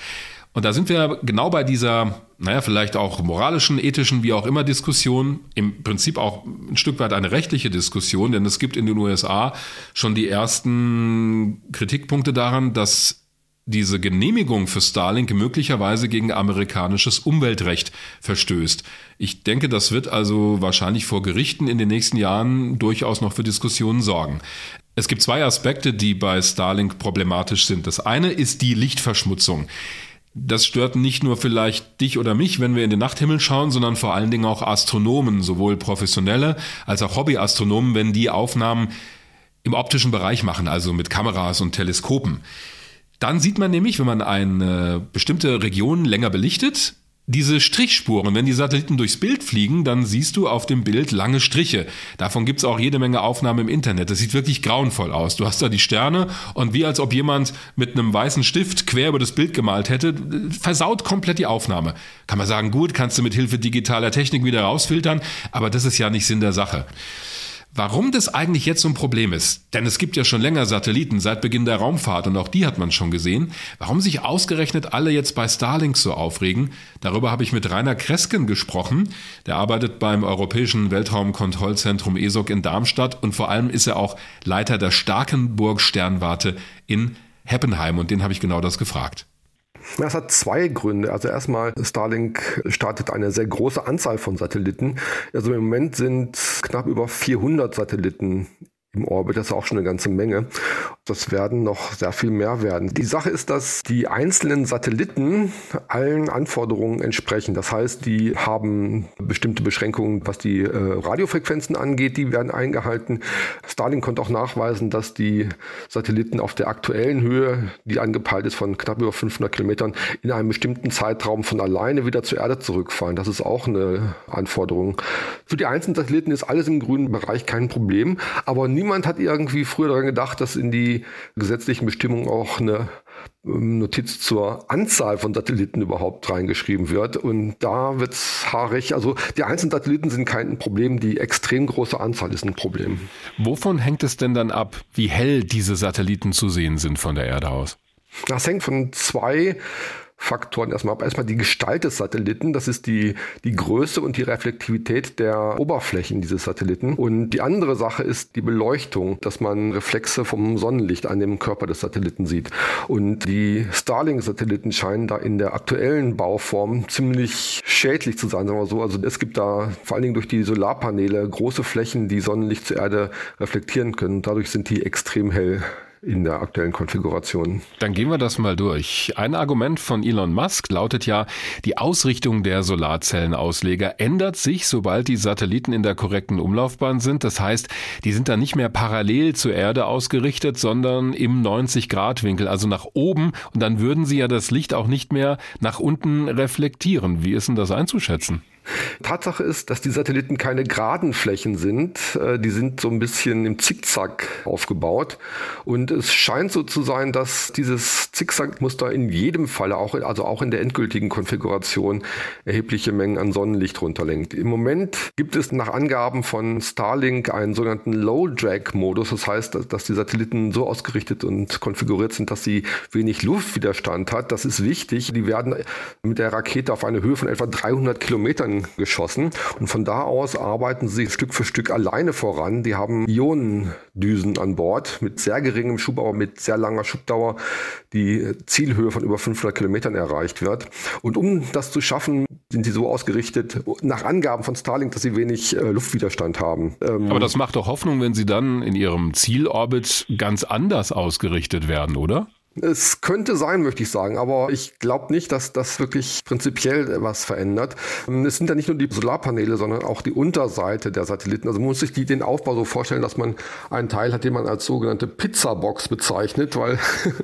S2: Und da sind wir genau bei dieser, naja, vielleicht auch moralischen, ethischen, wie auch immer Diskussion, im Prinzip auch ein Stück weit eine rechtliche Diskussion, denn es gibt in den USA schon die ersten Kritikpunkte daran, dass diese Genehmigung für Starlink möglicherweise gegen amerikanisches Umweltrecht verstößt. Ich denke, das wird also wahrscheinlich vor Gerichten in den nächsten Jahren durchaus noch für Diskussionen sorgen. Es gibt zwei Aspekte, die bei Starlink problematisch sind. Das eine ist die Lichtverschmutzung. Das stört nicht nur vielleicht dich oder mich, wenn wir in den Nachthimmel schauen, sondern vor allen Dingen auch Astronomen, sowohl professionelle als auch Hobbyastronomen, wenn die Aufnahmen im optischen Bereich machen, also mit Kameras und Teleskopen. Dann sieht man nämlich, wenn man eine bestimmte Region länger belichtet, diese Strichspuren, wenn die Satelliten durchs Bild fliegen, dann siehst du auf dem Bild lange Striche. Davon gibt's auch jede Menge Aufnahmen im Internet. Das sieht wirklich grauenvoll aus. Du hast da die Sterne und wie als ob jemand mit einem weißen Stift quer über das Bild gemalt hätte, versaut komplett die Aufnahme. Kann man sagen, gut, kannst du mit Hilfe digitaler Technik wieder rausfiltern, aber das ist ja nicht Sinn der Sache. Warum das eigentlich jetzt so ein Problem ist, denn es gibt ja schon länger Satelliten seit Beginn der Raumfahrt und auch die hat man schon gesehen, warum sich ausgerechnet alle jetzt bei Starlink so aufregen, darüber habe ich mit Rainer Kresken gesprochen, der arbeitet beim Europäischen Weltraumkontrollzentrum ESOC in Darmstadt und vor allem ist er auch Leiter der Starkenburg Sternwarte in Heppenheim und den habe ich genau das gefragt.
S4: Das hat zwei Gründe. Also erstmal, Starlink startet eine sehr große Anzahl von Satelliten. Also im Moment sind knapp über 400 Satelliten im Orbit. Das ist auch schon eine ganze Menge. Das werden noch sehr viel mehr werden. Die Sache ist, dass die einzelnen Satelliten allen Anforderungen entsprechen. Das heißt, die haben bestimmte Beschränkungen, was die äh, Radiofrequenzen angeht, die werden eingehalten. Starlink konnte auch nachweisen, dass die Satelliten auf der aktuellen Höhe, die angepeilt ist von knapp über 500 Kilometern, in einem bestimmten Zeitraum von alleine wieder zur Erde zurückfallen. Das ist auch eine Anforderung. Für die einzelnen Satelliten ist alles im grünen Bereich kein Problem, aber nie niemand hat irgendwie früher daran gedacht, dass in die gesetzlichen Bestimmungen auch eine ähm, Notiz zur Anzahl von Satelliten überhaupt reingeschrieben wird. Und da wird es haarig. Also die einzelnen Satelliten sind kein Problem, die extrem große Anzahl ist ein Problem.
S2: Wovon hängt es denn dann ab, wie hell diese Satelliten zu sehen sind von der Erde aus?
S4: Das hängt von zwei Faktoren erstmal ab. Erstmal die Gestalt des Satelliten, das ist die, die Größe und die Reflektivität der Oberflächen dieses Satelliten. Und die andere Sache ist die Beleuchtung, dass man Reflexe vom Sonnenlicht an dem Körper des Satelliten sieht. Und die Starlink-Satelliten scheinen da in der aktuellen Bauform ziemlich schädlich zu sein, sagen wir so. Also es gibt da vor allen Dingen durch die Solarpaneele große Flächen, die Sonnenlicht zur Erde reflektieren können. Dadurch sind die extrem hell in der aktuellen Konfiguration.
S2: Dann gehen wir das mal durch. Ein Argument von Elon Musk lautet ja, die Ausrichtung der Solarzellenausleger ändert sich, sobald die Satelliten in der korrekten Umlaufbahn sind. Das heißt, die sind dann nicht mehr parallel zur Erde ausgerichtet, sondern im 90-Grad-Winkel, also nach oben. Und dann würden sie ja das Licht auch nicht mehr nach unten reflektieren. Wie ist denn das einzuschätzen?
S4: Tatsache ist, dass die Satelliten keine geraden Flächen sind. Äh, die sind so ein bisschen im Zickzack aufgebaut. Und es scheint so zu sein, dass dieses Zickzackmuster in jedem Falle, auch, also auch in der endgültigen Konfiguration, erhebliche Mengen an Sonnenlicht runterlenkt. Im Moment gibt es nach Angaben von Starlink einen sogenannten Low-Drag-Modus. Das heißt, dass die Satelliten so ausgerichtet und konfiguriert sind, dass sie wenig Luftwiderstand hat. Das ist wichtig. Die werden mit der Rakete auf eine Höhe von etwa 300 Kilometern Sternen geschossen. Und von da aus arbeiten sie Stück für Stück alleine voran. Die haben Ionendüsen an Bord mit sehr geringem Schub, aber mit sehr langer Schubdauer, die Zielhöhe von über 500 Kilometern erreicht wird. Und um das zu schaffen, sind sie so ausgerichtet, nach Angaben von Starlink, dass sie wenig äh, Luftwiderstand haben.
S2: Ähm, aber das macht doch Hoffnung, wenn sie dann in ihrem Zielorbit ganz anders ausgerichtet werden, oder?
S4: Es könnte sein, möchte ich sagen, aber ich glaube nicht, dass das wirklich prinzipiell was verändert. Es sind ja nicht nur die Solarpaneele, sondern auch die Unterseite der Satelliten. Also man muss sich die, den Aufbau so vorstellen, dass man einen Teil hat, den man als sogenannte Pizzabox bezeichnet, weil,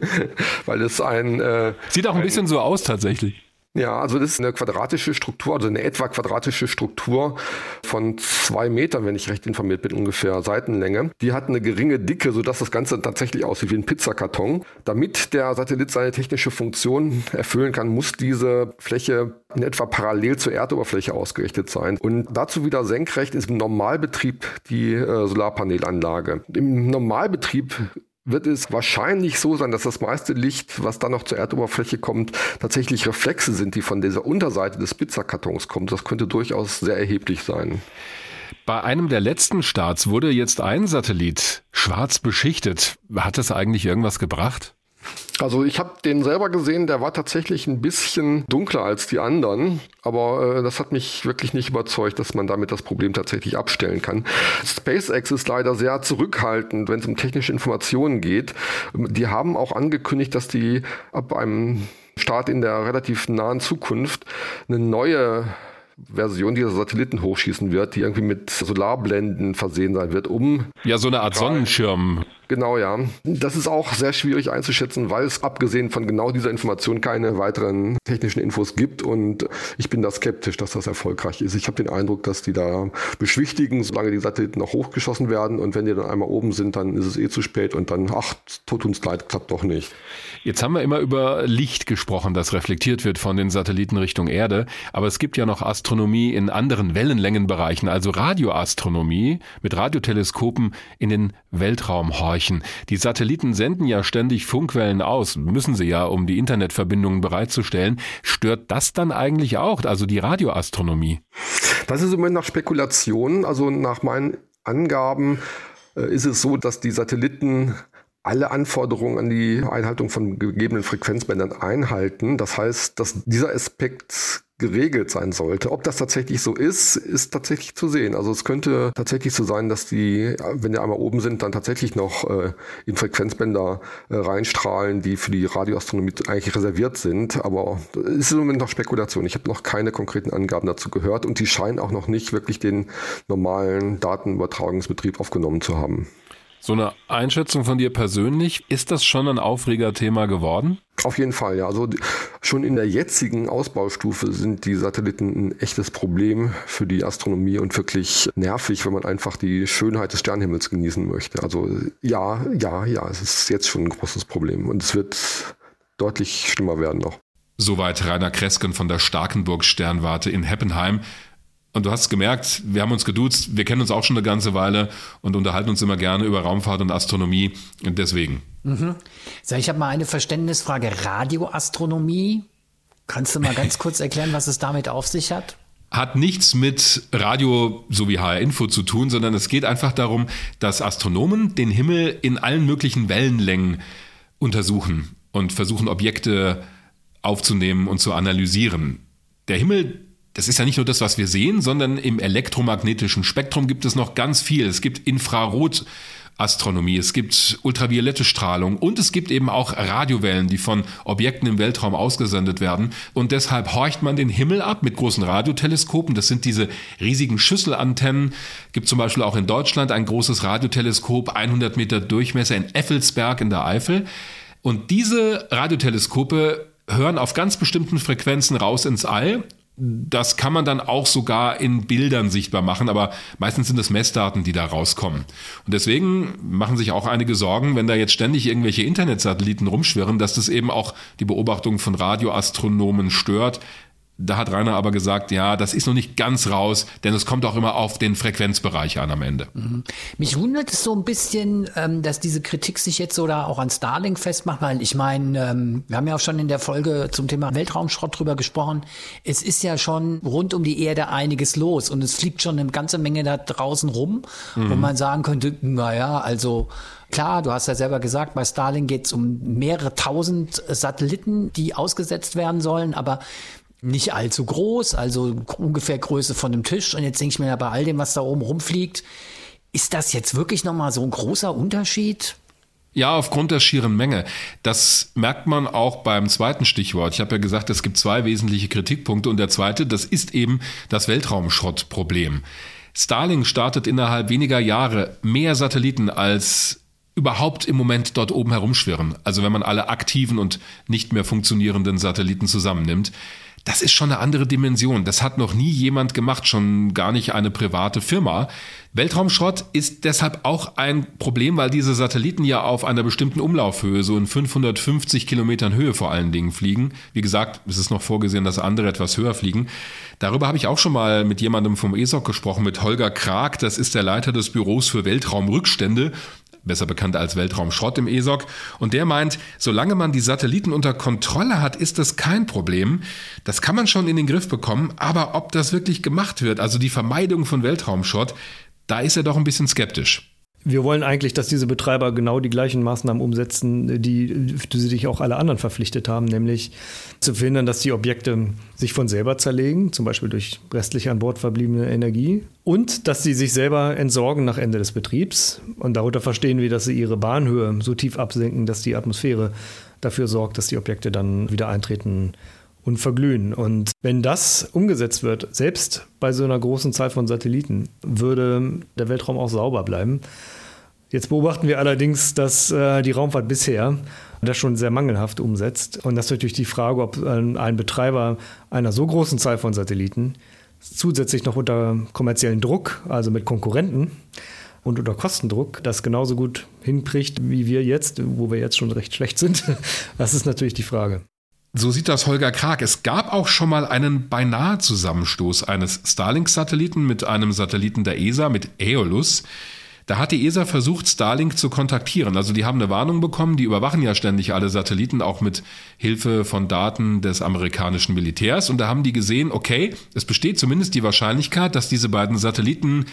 S4: weil es ein...
S2: Äh, Sieht auch ein bisschen so aus tatsächlich.
S4: Ja, also das ist eine quadratische Struktur, also eine etwa quadratische Struktur von zwei Metern, wenn ich recht informiert bin, ungefähr Seitenlänge. Die hat eine geringe Dicke, sodass das Ganze tatsächlich aussieht wie ein Pizzakarton. Damit der Satellit seine technische Funktion erfüllen kann, muss diese Fläche in etwa parallel zur Erdoberfläche ausgerichtet sein. Und dazu wieder senkrecht ist im Normalbetrieb die äh, Solarpanelanlage. Im Normalbetrieb wird es wahrscheinlich so sein, dass das meiste Licht, was dann noch zur Erdoberfläche kommt, tatsächlich Reflexe sind, die von dieser Unterseite des Pizzakartons kommen. Das könnte durchaus sehr erheblich sein.
S2: Bei einem der letzten Starts wurde jetzt ein Satellit schwarz beschichtet. Hat das eigentlich irgendwas gebracht?
S4: Also ich habe den selber gesehen, der war tatsächlich ein bisschen dunkler als die anderen, aber äh, das hat mich wirklich nicht überzeugt, dass man damit das Problem tatsächlich abstellen kann. SpaceX ist leider sehr zurückhaltend, wenn es um technische Informationen geht. Die haben auch angekündigt, dass die ab einem Start in der relativ nahen Zukunft eine neue Version dieser Satelliten hochschießen wird, die irgendwie mit Solarblenden versehen sein wird, um.
S2: Ja, so eine Art Sonnenschirm.
S4: Genau, ja. Das ist auch sehr schwierig einzuschätzen, weil es abgesehen von genau dieser Information keine weiteren technischen Infos gibt und ich bin da skeptisch, dass das erfolgreich ist. Ich habe den Eindruck, dass die da beschwichtigen, solange die Satelliten noch hochgeschossen werden und wenn die dann einmal oben sind, dann ist es eh zu spät und dann, ach, tut uns leid, klappt doch nicht.
S2: Jetzt haben wir immer über Licht gesprochen, das reflektiert wird von den Satelliten Richtung Erde, aber es gibt ja noch Astronomie in anderen Wellenlängenbereichen, also Radioastronomie mit Radioteleskopen in den Weltraum horchen. Die Satelliten senden ja ständig Funkwellen aus, müssen sie ja, um die Internetverbindungen bereitzustellen. Stört das dann eigentlich auch, also die Radioastronomie?
S4: Das ist im Moment nach Spekulation. Also nach meinen Angaben äh, ist es so, dass die Satelliten alle Anforderungen an die Einhaltung von gegebenen Frequenzbändern einhalten. Das heißt, dass dieser Aspekt geregelt sein sollte. Ob das tatsächlich so ist, ist tatsächlich zu sehen. Also es könnte tatsächlich so sein, dass die, wenn die einmal oben sind, dann tatsächlich noch äh, in Frequenzbänder äh, reinstrahlen, die für die Radioastronomie eigentlich reserviert sind. Aber es ist im Moment noch Spekulation. Ich habe noch keine konkreten Angaben dazu gehört und die scheinen auch noch nicht wirklich den normalen Datenübertragungsbetrieb aufgenommen zu haben.
S2: So eine Einschätzung von dir persönlich, ist das schon ein Aufregerthema geworden?
S4: Auf jeden Fall, ja. Also schon in der jetzigen Ausbaustufe sind die Satelliten ein echtes Problem für die Astronomie und wirklich nervig, wenn man einfach die Schönheit des Sternhimmels genießen möchte. Also ja, ja, ja, es ist jetzt schon ein großes Problem und es wird deutlich schlimmer werden noch.
S2: Soweit Rainer Kresken von der Starkenburg Sternwarte in Heppenheim. Und du hast gemerkt, wir haben uns geduzt, wir kennen uns auch schon eine ganze Weile und unterhalten uns immer gerne über Raumfahrt und Astronomie. Und deswegen.
S3: Mhm. So, ich habe mal eine Verständnisfrage. Radioastronomie. Kannst du mal ganz kurz erklären, was es damit auf sich hat?
S2: Hat nichts mit Radio sowie HR Info zu tun, sondern es geht einfach darum, dass Astronomen den Himmel in allen möglichen Wellenlängen untersuchen und versuchen, Objekte aufzunehmen und zu analysieren. Der Himmel das ist ja nicht nur das, was wir sehen, sondern im elektromagnetischen Spektrum gibt es noch ganz viel. Es gibt Infrarotastronomie, es gibt ultraviolette Strahlung und es gibt eben auch Radiowellen, die von Objekten im Weltraum ausgesendet werden. Und deshalb horcht man den Himmel ab mit großen Radioteleskopen. Das sind diese riesigen Schüsselantennen. Gibt zum Beispiel auch in Deutschland ein großes Radioteleskop, 100 Meter Durchmesser in Effelsberg in der Eifel. Und diese Radioteleskope hören auf ganz bestimmten Frequenzen raus ins All das kann man dann auch sogar in Bildern sichtbar machen, aber meistens sind es Messdaten, die da rauskommen. Und deswegen machen sich auch einige Sorgen, wenn da jetzt ständig irgendwelche Internetsatelliten rumschwirren, dass das eben auch die Beobachtung von Radioastronomen stört. Da hat Rainer aber gesagt, ja, das ist noch nicht ganz raus, denn es kommt auch immer auf den Frequenzbereich an am Ende. Mhm.
S3: Mich wundert es so ein bisschen, ähm, dass diese Kritik sich jetzt so da auch an Starlink festmacht, weil ich meine, ähm, wir haben ja auch schon in der Folge zum Thema Weltraumschrott drüber gesprochen. Es ist ja schon rund um die Erde einiges los und es fliegt schon eine ganze Menge da draußen rum, mhm. wo man sagen könnte, naja, also Klar, du hast ja selber gesagt, bei Starlink geht es um mehrere tausend Satelliten, die ausgesetzt werden sollen, aber nicht allzu groß, also ungefähr Größe von einem Tisch. Und jetzt denke ich mir ja bei all dem, was da oben rumfliegt, ist das jetzt wirklich nochmal so ein großer Unterschied?
S2: Ja, aufgrund der schieren Menge. Das merkt man auch beim zweiten Stichwort. Ich habe ja gesagt, es gibt zwei wesentliche Kritikpunkte und der zweite, das ist eben das Weltraumschrottproblem. Starlink startet innerhalb weniger Jahre mehr Satelliten als überhaupt im Moment dort oben herumschwirren. Also wenn man alle aktiven und nicht mehr funktionierenden Satelliten zusammennimmt das ist schon eine andere Dimension. Das hat noch nie jemand gemacht, schon gar nicht eine private Firma. Weltraumschrott ist deshalb auch ein Problem, weil diese Satelliten ja auf einer bestimmten Umlaufhöhe, so in 550 Kilometern Höhe vor allen Dingen fliegen. Wie gesagt, es ist noch vorgesehen, dass andere etwas höher fliegen. Darüber habe ich auch schon mal mit jemandem vom ESOC gesprochen, mit Holger Krag. Das ist der Leiter des Büros für Weltraumrückstände besser bekannt als Weltraumschrott im ESOC. Und der meint, solange man die Satelliten unter Kontrolle hat, ist das kein Problem. Das kann man schon in den Griff bekommen. Aber ob das wirklich gemacht wird, also die Vermeidung von Weltraumschrott, da ist er doch ein bisschen skeptisch.
S5: Wir wollen eigentlich, dass diese Betreiber genau die gleichen Maßnahmen umsetzen, die, die sich auch alle anderen verpflichtet haben, nämlich zu verhindern, dass die Objekte sich von selber zerlegen, zum Beispiel durch restlich an Bord verbliebene Energie, und dass sie sich selber entsorgen nach Ende des Betriebs. Und darunter verstehen wir, dass sie ihre Bahnhöhe so tief absenken, dass die Atmosphäre dafür sorgt, dass die Objekte dann wieder eintreten und verglühen. Und wenn das umgesetzt wird, selbst bei so einer großen Zahl von Satelliten, würde der Weltraum auch sauber bleiben. Jetzt beobachten wir allerdings, dass äh, die Raumfahrt bisher das schon sehr mangelhaft umsetzt. Und das ist natürlich die Frage, ob äh, ein Betreiber einer so großen Zahl von Satelliten zusätzlich noch unter kommerziellen Druck, also mit Konkurrenten, und unter Kostendruck das genauso gut hinkriegt wie wir jetzt, wo wir jetzt schon recht schlecht sind. Das ist natürlich die Frage.
S2: So sieht das Holger Krag. Es gab auch schon mal einen beinahe Zusammenstoß eines Starlink-Satelliten mit einem Satelliten der ESA, mit Aeolus. Da hat die ESA versucht, Starlink zu kontaktieren. Also die haben eine Warnung bekommen, die überwachen ja ständig alle Satelliten, auch mit Hilfe von Daten des amerikanischen Militärs. Und da haben die gesehen, okay, es besteht zumindest die Wahrscheinlichkeit, dass diese beiden Satelliten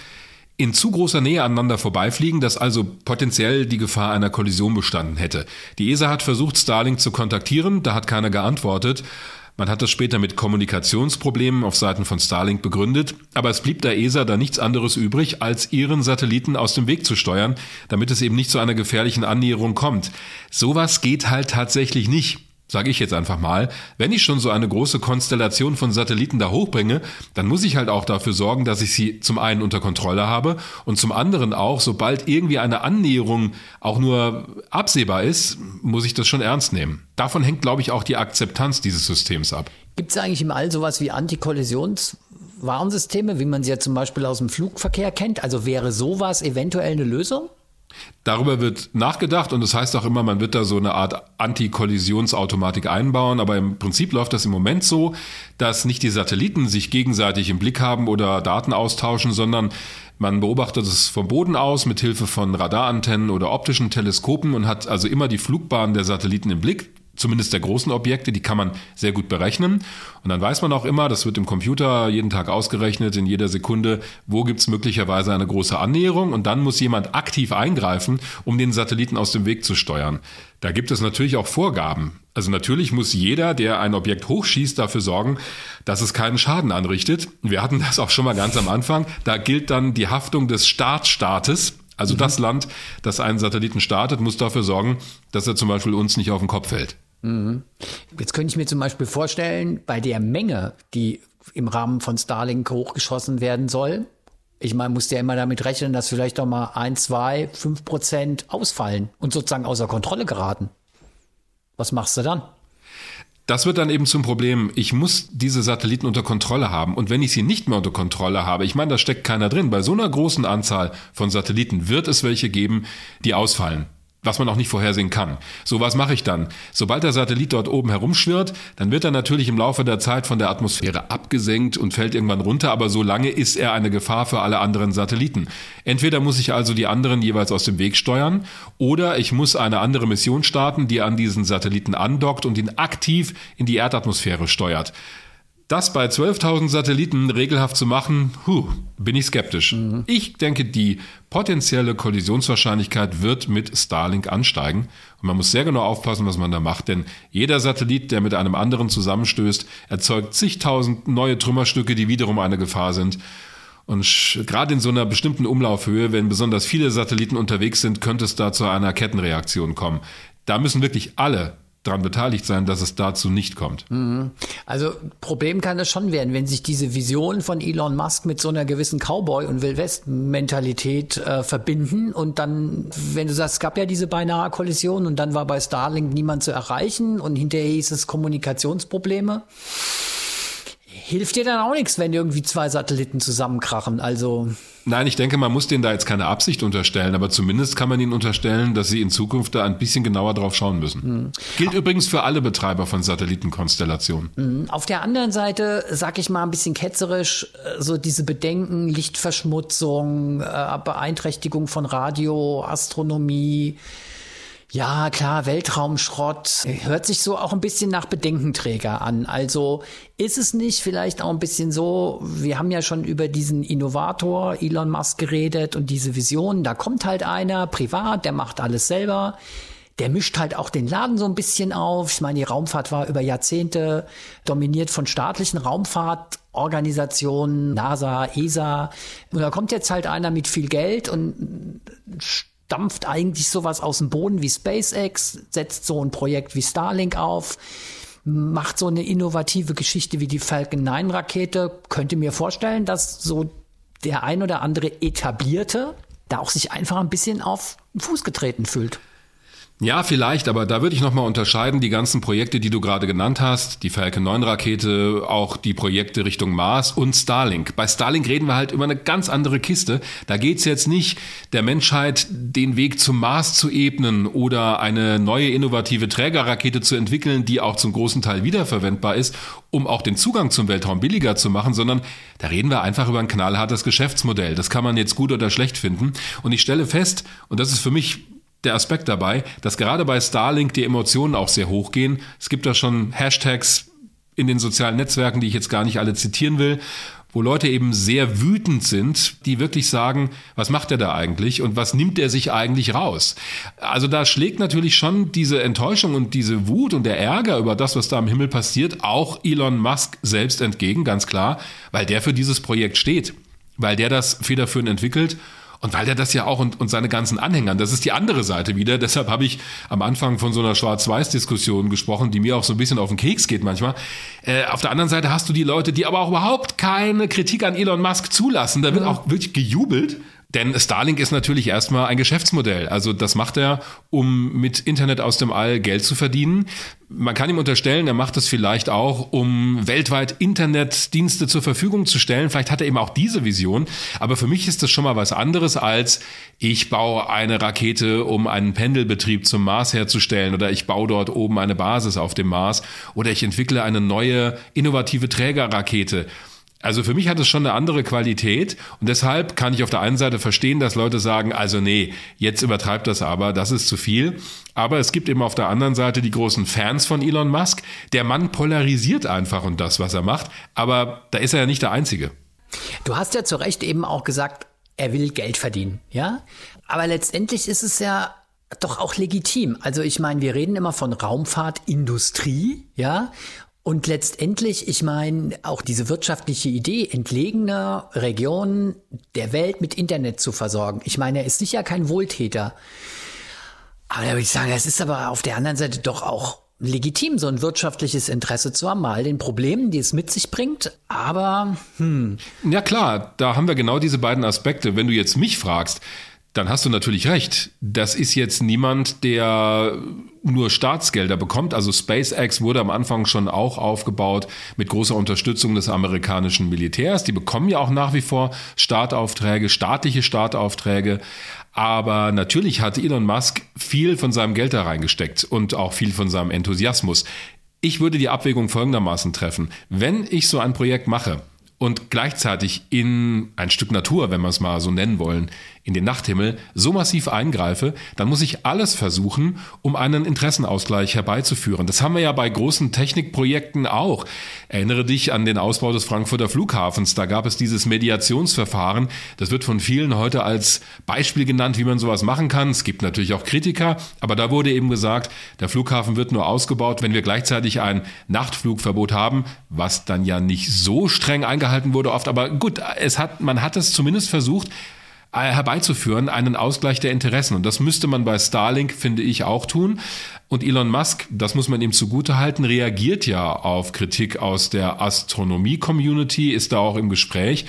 S2: in zu großer Nähe aneinander vorbeifliegen, dass also potenziell die Gefahr einer Kollision bestanden hätte. Die ESA hat versucht, Starlink zu kontaktieren, da hat keiner geantwortet. Man hat das später mit Kommunikationsproblemen auf Seiten von Starlink begründet, aber es blieb der ESA da nichts anderes übrig, als ihren Satelliten aus dem Weg zu steuern, damit es eben nicht zu einer gefährlichen Annäherung kommt. Sowas geht halt tatsächlich nicht sage ich jetzt einfach mal, wenn ich schon so eine große Konstellation von Satelliten da hochbringe, dann muss ich halt auch dafür sorgen, dass ich sie zum einen unter Kontrolle habe und zum anderen auch, sobald irgendwie eine Annäherung auch nur absehbar ist, muss ich das schon ernst nehmen. Davon hängt, glaube ich, auch die Akzeptanz dieses Systems ab.
S3: Gibt es eigentlich im All sowas wie Antikollisions- wie man sie ja zum Beispiel aus dem Flugverkehr kennt? Also wäre sowas eventuell eine Lösung?
S2: Darüber wird nachgedacht und das heißt auch immer, man wird da so eine Art Antikollisionsautomatik einbauen, aber im Prinzip läuft das im Moment so, dass nicht die Satelliten sich gegenseitig im Blick haben oder Daten austauschen, sondern man beobachtet es vom Boden aus mit Hilfe von Radarantennen oder optischen Teleskopen und hat also immer die Flugbahn der Satelliten im Blick zumindest der großen Objekte, die kann man sehr gut berechnen. Und dann weiß man auch immer, das wird im Computer jeden Tag ausgerechnet, in jeder Sekunde, wo gibt's möglicherweise eine große Annäherung. Und dann muss jemand aktiv eingreifen, um den Satelliten aus dem Weg zu steuern. Da gibt es natürlich auch Vorgaben. Also natürlich muss jeder, der ein Objekt hochschießt, dafür sorgen, dass es keinen Schaden anrichtet. Wir hatten das auch schon mal ganz am Anfang. Da gilt dann die Haftung des Startstaates. Also mhm. das Land, das einen Satelliten startet, muss dafür sorgen, dass er zum Beispiel uns nicht auf den Kopf fällt.
S3: Jetzt könnte ich mir zum Beispiel vorstellen, bei der Menge, die im Rahmen von Starlink hochgeschossen werden soll, ich meine, musst ja immer damit rechnen, dass vielleicht doch mal ein, zwei, fünf Prozent ausfallen und sozusagen außer Kontrolle geraten. Was machst du dann?
S2: Das wird dann eben zum Problem. Ich muss diese Satelliten unter Kontrolle haben. Und wenn ich sie nicht mehr unter Kontrolle habe, ich meine, da steckt keiner drin. Bei so einer großen Anzahl von Satelliten wird es welche geben, die ausfallen was man auch nicht vorhersehen kann. So, was mache ich dann? Sobald der Satellit dort oben herumschwirrt, dann wird er natürlich im Laufe der Zeit von der Atmosphäre abgesenkt und fällt irgendwann runter, aber so lange ist er eine Gefahr für alle anderen Satelliten. Entweder muss ich also die anderen jeweils aus dem Weg steuern oder ich muss eine andere Mission starten, die an diesen Satelliten andockt und ihn aktiv in die Erdatmosphäre steuert. Das bei 12.000 Satelliten regelhaft zu machen, huh, bin ich skeptisch. Mhm. Ich denke, die potenzielle Kollisionswahrscheinlichkeit wird mit Starlink ansteigen. Und man muss sehr genau aufpassen, was man da macht, denn jeder Satellit, der mit einem anderen zusammenstößt, erzeugt zigtausend neue Trümmerstücke, die wiederum eine Gefahr sind. Und gerade in so einer bestimmten Umlaufhöhe, wenn besonders viele Satelliten unterwegs sind, könnte es da zu einer Kettenreaktion kommen. Da müssen wirklich alle daran beteiligt sein, dass es dazu nicht kommt. Mhm.
S3: Also Problem kann es schon werden, wenn sich diese Vision von Elon Musk mit so einer gewissen Cowboy- und Wildwest-Mentalität äh, verbinden und dann, wenn du sagst, es gab ja diese beinahe Kollision und dann war bei Starlink niemand zu erreichen und hinterher hieß es Kommunikationsprobleme hilft dir dann auch nichts, wenn irgendwie zwei Satelliten zusammenkrachen. Also
S2: Nein, ich denke, man muss denen da jetzt keine Absicht unterstellen, aber zumindest kann man ihnen unterstellen, dass sie in Zukunft da ein bisschen genauer drauf schauen müssen. Mhm. Gilt übrigens für alle Betreiber von Satellitenkonstellationen.
S3: Mhm. Auf der anderen Seite, sag ich mal ein bisschen ketzerisch, äh, so diese Bedenken, Lichtverschmutzung, äh, Beeinträchtigung von Radio, Astronomie, ja, klar, Weltraumschrott hört sich so auch ein bisschen nach Bedenkenträger an. Also ist es nicht vielleicht auch ein bisschen so, wir haben ja schon über diesen Innovator Elon Musk geredet und diese Vision, da kommt halt einer privat, der macht alles selber. Der mischt halt auch den Laden so ein bisschen auf. Ich meine, die Raumfahrt war über Jahrzehnte dominiert von staatlichen Raumfahrtorganisationen, NASA, ESA. Und da kommt jetzt halt einer mit viel Geld und dampft eigentlich sowas aus dem Boden wie SpaceX, setzt so ein Projekt wie Starlink auf, macht so eine innovative Geschichte wie die Falcon 9 Rakete. Könnte mir vorstellen, dass so der ein oder andere etablierte da auch sich einfach ein bisschen auf Fuß getreten fühlt.
S2: Ja, vielleicht, aber da würde ich nochmal unterscheiden, die ganzen Projekte, die du gerade genannt hast, die Falcon 9 Rakete, auch die Projekte Richtung Mars und Starlink. Bei Starlink reden wir halt über eine ganz andere Kiste. Da geht's jetzt nicht, der Menschheit den Weg zum Mars zu ebnen oder eine neue innovative Trägerrakete zu entwickeln, die auch zum großen Teil wiederverwendbar ist, um auch den Zugang zum Weltraum billiger zu machen, sondern da reden wir einfach über ein knallhartes Geschäftsmodell. Das kann man jetzt gut oder schlecht finden. Und ich stelle fest, und das ist für mich der Aspekt dabei, dass gerade bei Starlink die Emotionen auch sehr hoch gehen. Es gibt da schon Hashtags in den sozialen Netzwerken, die ich jetzt gar nicht alle zitieren will, wo Leute eben sehr wütend sind, die wirklich sagen, was macht er da eigentlich und was nimmt er sich eigentlich raus? Also da schlägt natürlich schon diese Enttäuschung und diese Wut und der Ärger über das, was da im Himmel passiert, auch Elon Musk selbst entgegen, ganz klar, weil der für dieses Projekt steht, weil der das federführend entwickelt und weil der das ja auch und, und seine ganzen Anhängern, das ist die andere Seite wieder. Deshalb habe ich am Anfang von so einer Schwarz-Weiß-Diskussion gesprochen, die mir auch so ein bisschen auf den Keks geht manchmal. Äh, auf der anderen Seite hast du die Leute, die aber auch überhaupt keine Kritik an Elon Musk zulassen. Da wird ja. auch wirklich gejubelt. Denn Starlink ist natürlich erstmal ein Geschäftsmodell. Also das macht er, um mit Internet aus dem All Geld zu verdienen. Man kann ihm unterstellen, er macht es vielleicht auch, um weltweit Internetdienste zur Verfügung zu stellen. Vielleicht hat er eben auch diese Vision. Aber für mich ist das schon mal was anderes als ich baue eine Rakete, um einen Pendelbetrieb zum Mars herzustellen oder ich baue dort oben eine Basis auf dem Mars oder ich entwickle eine neue innovative Trägerrakete. Also für mich hat es schon eine andere Qualität und deshalb kann ich auf der einen Seite verstehen, dass Leute sagen, also nee, jetzt übertreibt das aber, das ist zu viel. Aber es gibt eben auf der anderen Seite die großen Fans von Elon Musk. Der Mann polarisiert einfach und das, was er macht. Aber da ist er ja nicht der Einzige.
S3: Du hast ja zu Recht eben auch gesagt, er will Geld verdienen, ja? Aber letztendlich ist es ja doch auch legitim. Also ich meine, wir reden immer von Raumfahrtindustrie, ja? Und letztendlich, ich meine, auch diese wirtschaftliche Idee, entlegene Regionen der Welt mit Internet zu versorgen. Ich meine, er ist sicher kein Wohltäter. Aber da würde ich sagen, es ist aber auf der anderen Seite doch auch legitim, so ein wirtschaftliches Interesse zu haben, mal den Problemen, die es mit sich bringt. Aber, hm.
S2: Ja klar, da haben wir genau diese beiden Aspekte. Wenn du jetzt mich fragst, dann hast du natürlich recht. Das ist jetzt niemand, der nur Staatsgelder bekommt. Also SpaceX wurde am Anfang schon auch aufgebaut mit großer Unterstützung des amerikanischen Militärs. Die bekommen ja auch nach wie vor Startaufträge, staatliche Startaufträge. Aber natürlich hat Elon Musk viel von seinem Geld da reingesteckt und auch viel von seinem Enthusiasmus. Ich würde die Abwägung folgendermaßen treffen. Wenn ich so ein Projekt mache, und gleichzeitig in ein Stück Natur, wenn wir es mal so nennen wollen, in den Nachthimmel so massiv eingreife, dann muss ich alles versuchen, um einen Interessenausgleich herbeizuführen. Das haben wir ja bei großen Technikprojekten auch. Erinnere dich an den Ausbau des Frankfurter Flughafens. Da gab es dieses Mediationsverfahren. Das wird von vielen heute als Beispiel genannt, wie man sowas machen kann. Es gibt natürlich auch Kritiker, aber da wurde eben gesagt, der Flughafen wird nur ausgebaut, wenn wir gleichzeitig ein Nachtflugverbot haben, was dann ja nicht so streng eingehalten wurde oft. Aber gut, es hat, man hat es zumindest versucht, herbeizuführen, einen Ausgleich der Interessen. Und das müsste man bei Starlink, finde ich, auch tun. Und Elon Musk, das muss man ihm zugutehalten, reagiert ja auf Kritik aus der Astronomie-Community, ist da auch im Gespräch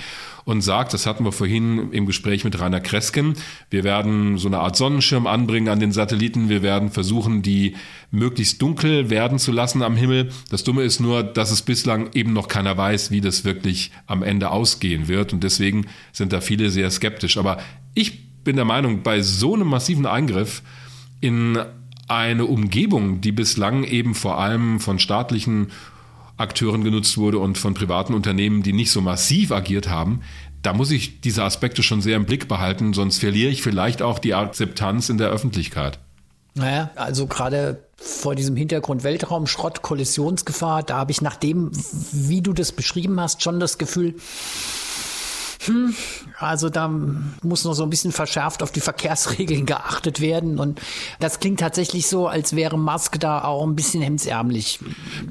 S2: und sagt, das hatten wir vorhin im Gespräch mit Rainer Kresken, wir werden so eine Art Sonnenschirm anbringen an den Satelliten, wir werden versuchen, die möglichst dunkel werden zu lassen am Himmel. Das Dumme ist nur, dass es bislang eben noch keiner weiß, wie das wirklich am Ende ausgehen wird und deswegen sind da viele sehr skeptisch. Aber ich bin der Meinung, bei so einem massiven Eingriff in eine Umgebung, die bislang eben vor allem von staatlichen Akteuren genutzt wurde und von privaten Unternehmen, die nicht so massiv agiert haben, da muss ich diese Aspekte schon sehr im Blick behalten, sonst verliere ich vielleicht auch die Akzeptanz in der Öffentlichkeit.
S3: Naja, also gerade vor diesem Hintergrund Weltraumschrott, Kollisionsgefahr, da habe ich nach dem, wie du das beschrieben hast, schon das Gefühl, hm, also da muss noch so ein bisschen verschärft auf die Verkehrsregeln geachtet werden. Und das klingt tatsächlich so, als wäre Musk da auch ein bisschen hemdsärmlich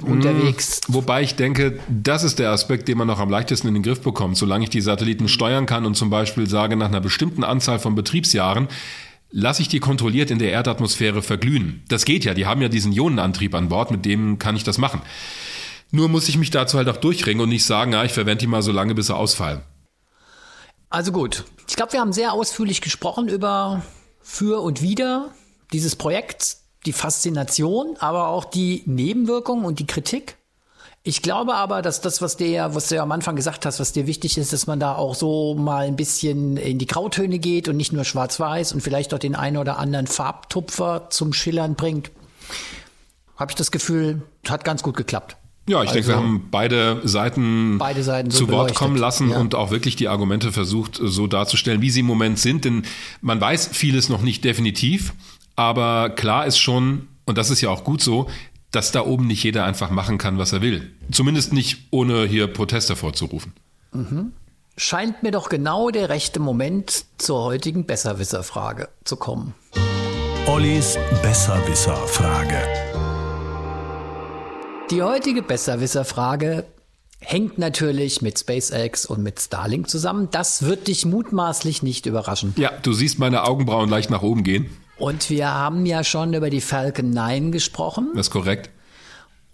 S3: unterwegs.
S2: Hm, wobei ich denke, das ist der Aspekt, den man noch am leichtesten in den Griff bekommt. Solange ich die Satelliten steuern kann und zum Beispiel sage, nach einer bestimmten Anzahl von Betriebsjahren, lasse ich die kontrolliert in der Erdatmosphäre verglühen. Das geht ja, die haben ja diesen Ionenantrieb an Bord, mit dem kann ich das machen. Nur muss ich mich dazu halt auch durchringen und nicht sagen, ja, ich verwende die mal so lange, bis sie ausfallen.
S3: Also gut, ich glaube, wir haben sehr ausführlich gesprochen über für und wider dieses Projekts, die Faszination, aber auch die Nebenwirkungen und die Kritik. Ich glaube aber, dass das, was dir, was du ja am Anfang gesagt hast, was dir wichtig ist, dass man da auch so mal ein bisschen in die Grautöne geht und nicht nur schwarz-weiß und vielleicht auch den einen oder anderen Farbtupfer zum Schillern bringt. Habe ich das Gefühl, hat ganz gut geklappt.
S2: Ja, ich also, denke, wir also haben beide Seiten,
S3: beide Seiten
S2: so zu Wort kommen lassen ja. und auch wirklich die Argumente versucht, so darzustellen, wie sie im Moment sind. Denn man weiß vieles noch nicht definitiv, aber klar ist schon, und das ist ja auch gut so, dass da oben nicht jeder einfach machen kann, was er will. Zumindest nicht, ohne hier Proteste vorzurufen.
S3: Mhm. Scheint mir doch genau der rechte Moment zur heutigen Besserwisser-Frage zu kommen.
S1: Ollis Besserwisser-Frage.
S3: Die heutige Besserwisser-Frage hängt natürlich mit SpaceX und mit Starlink zusammen. Das wird dich mutmaßlich nicht überraschen.
S2: Ja, du siehst meine Augenbrauen leicht nach oben gehen.
S3: Und wir haben ja schon über die Falcon 9 gesprochen.
S2: Das ist korrekt.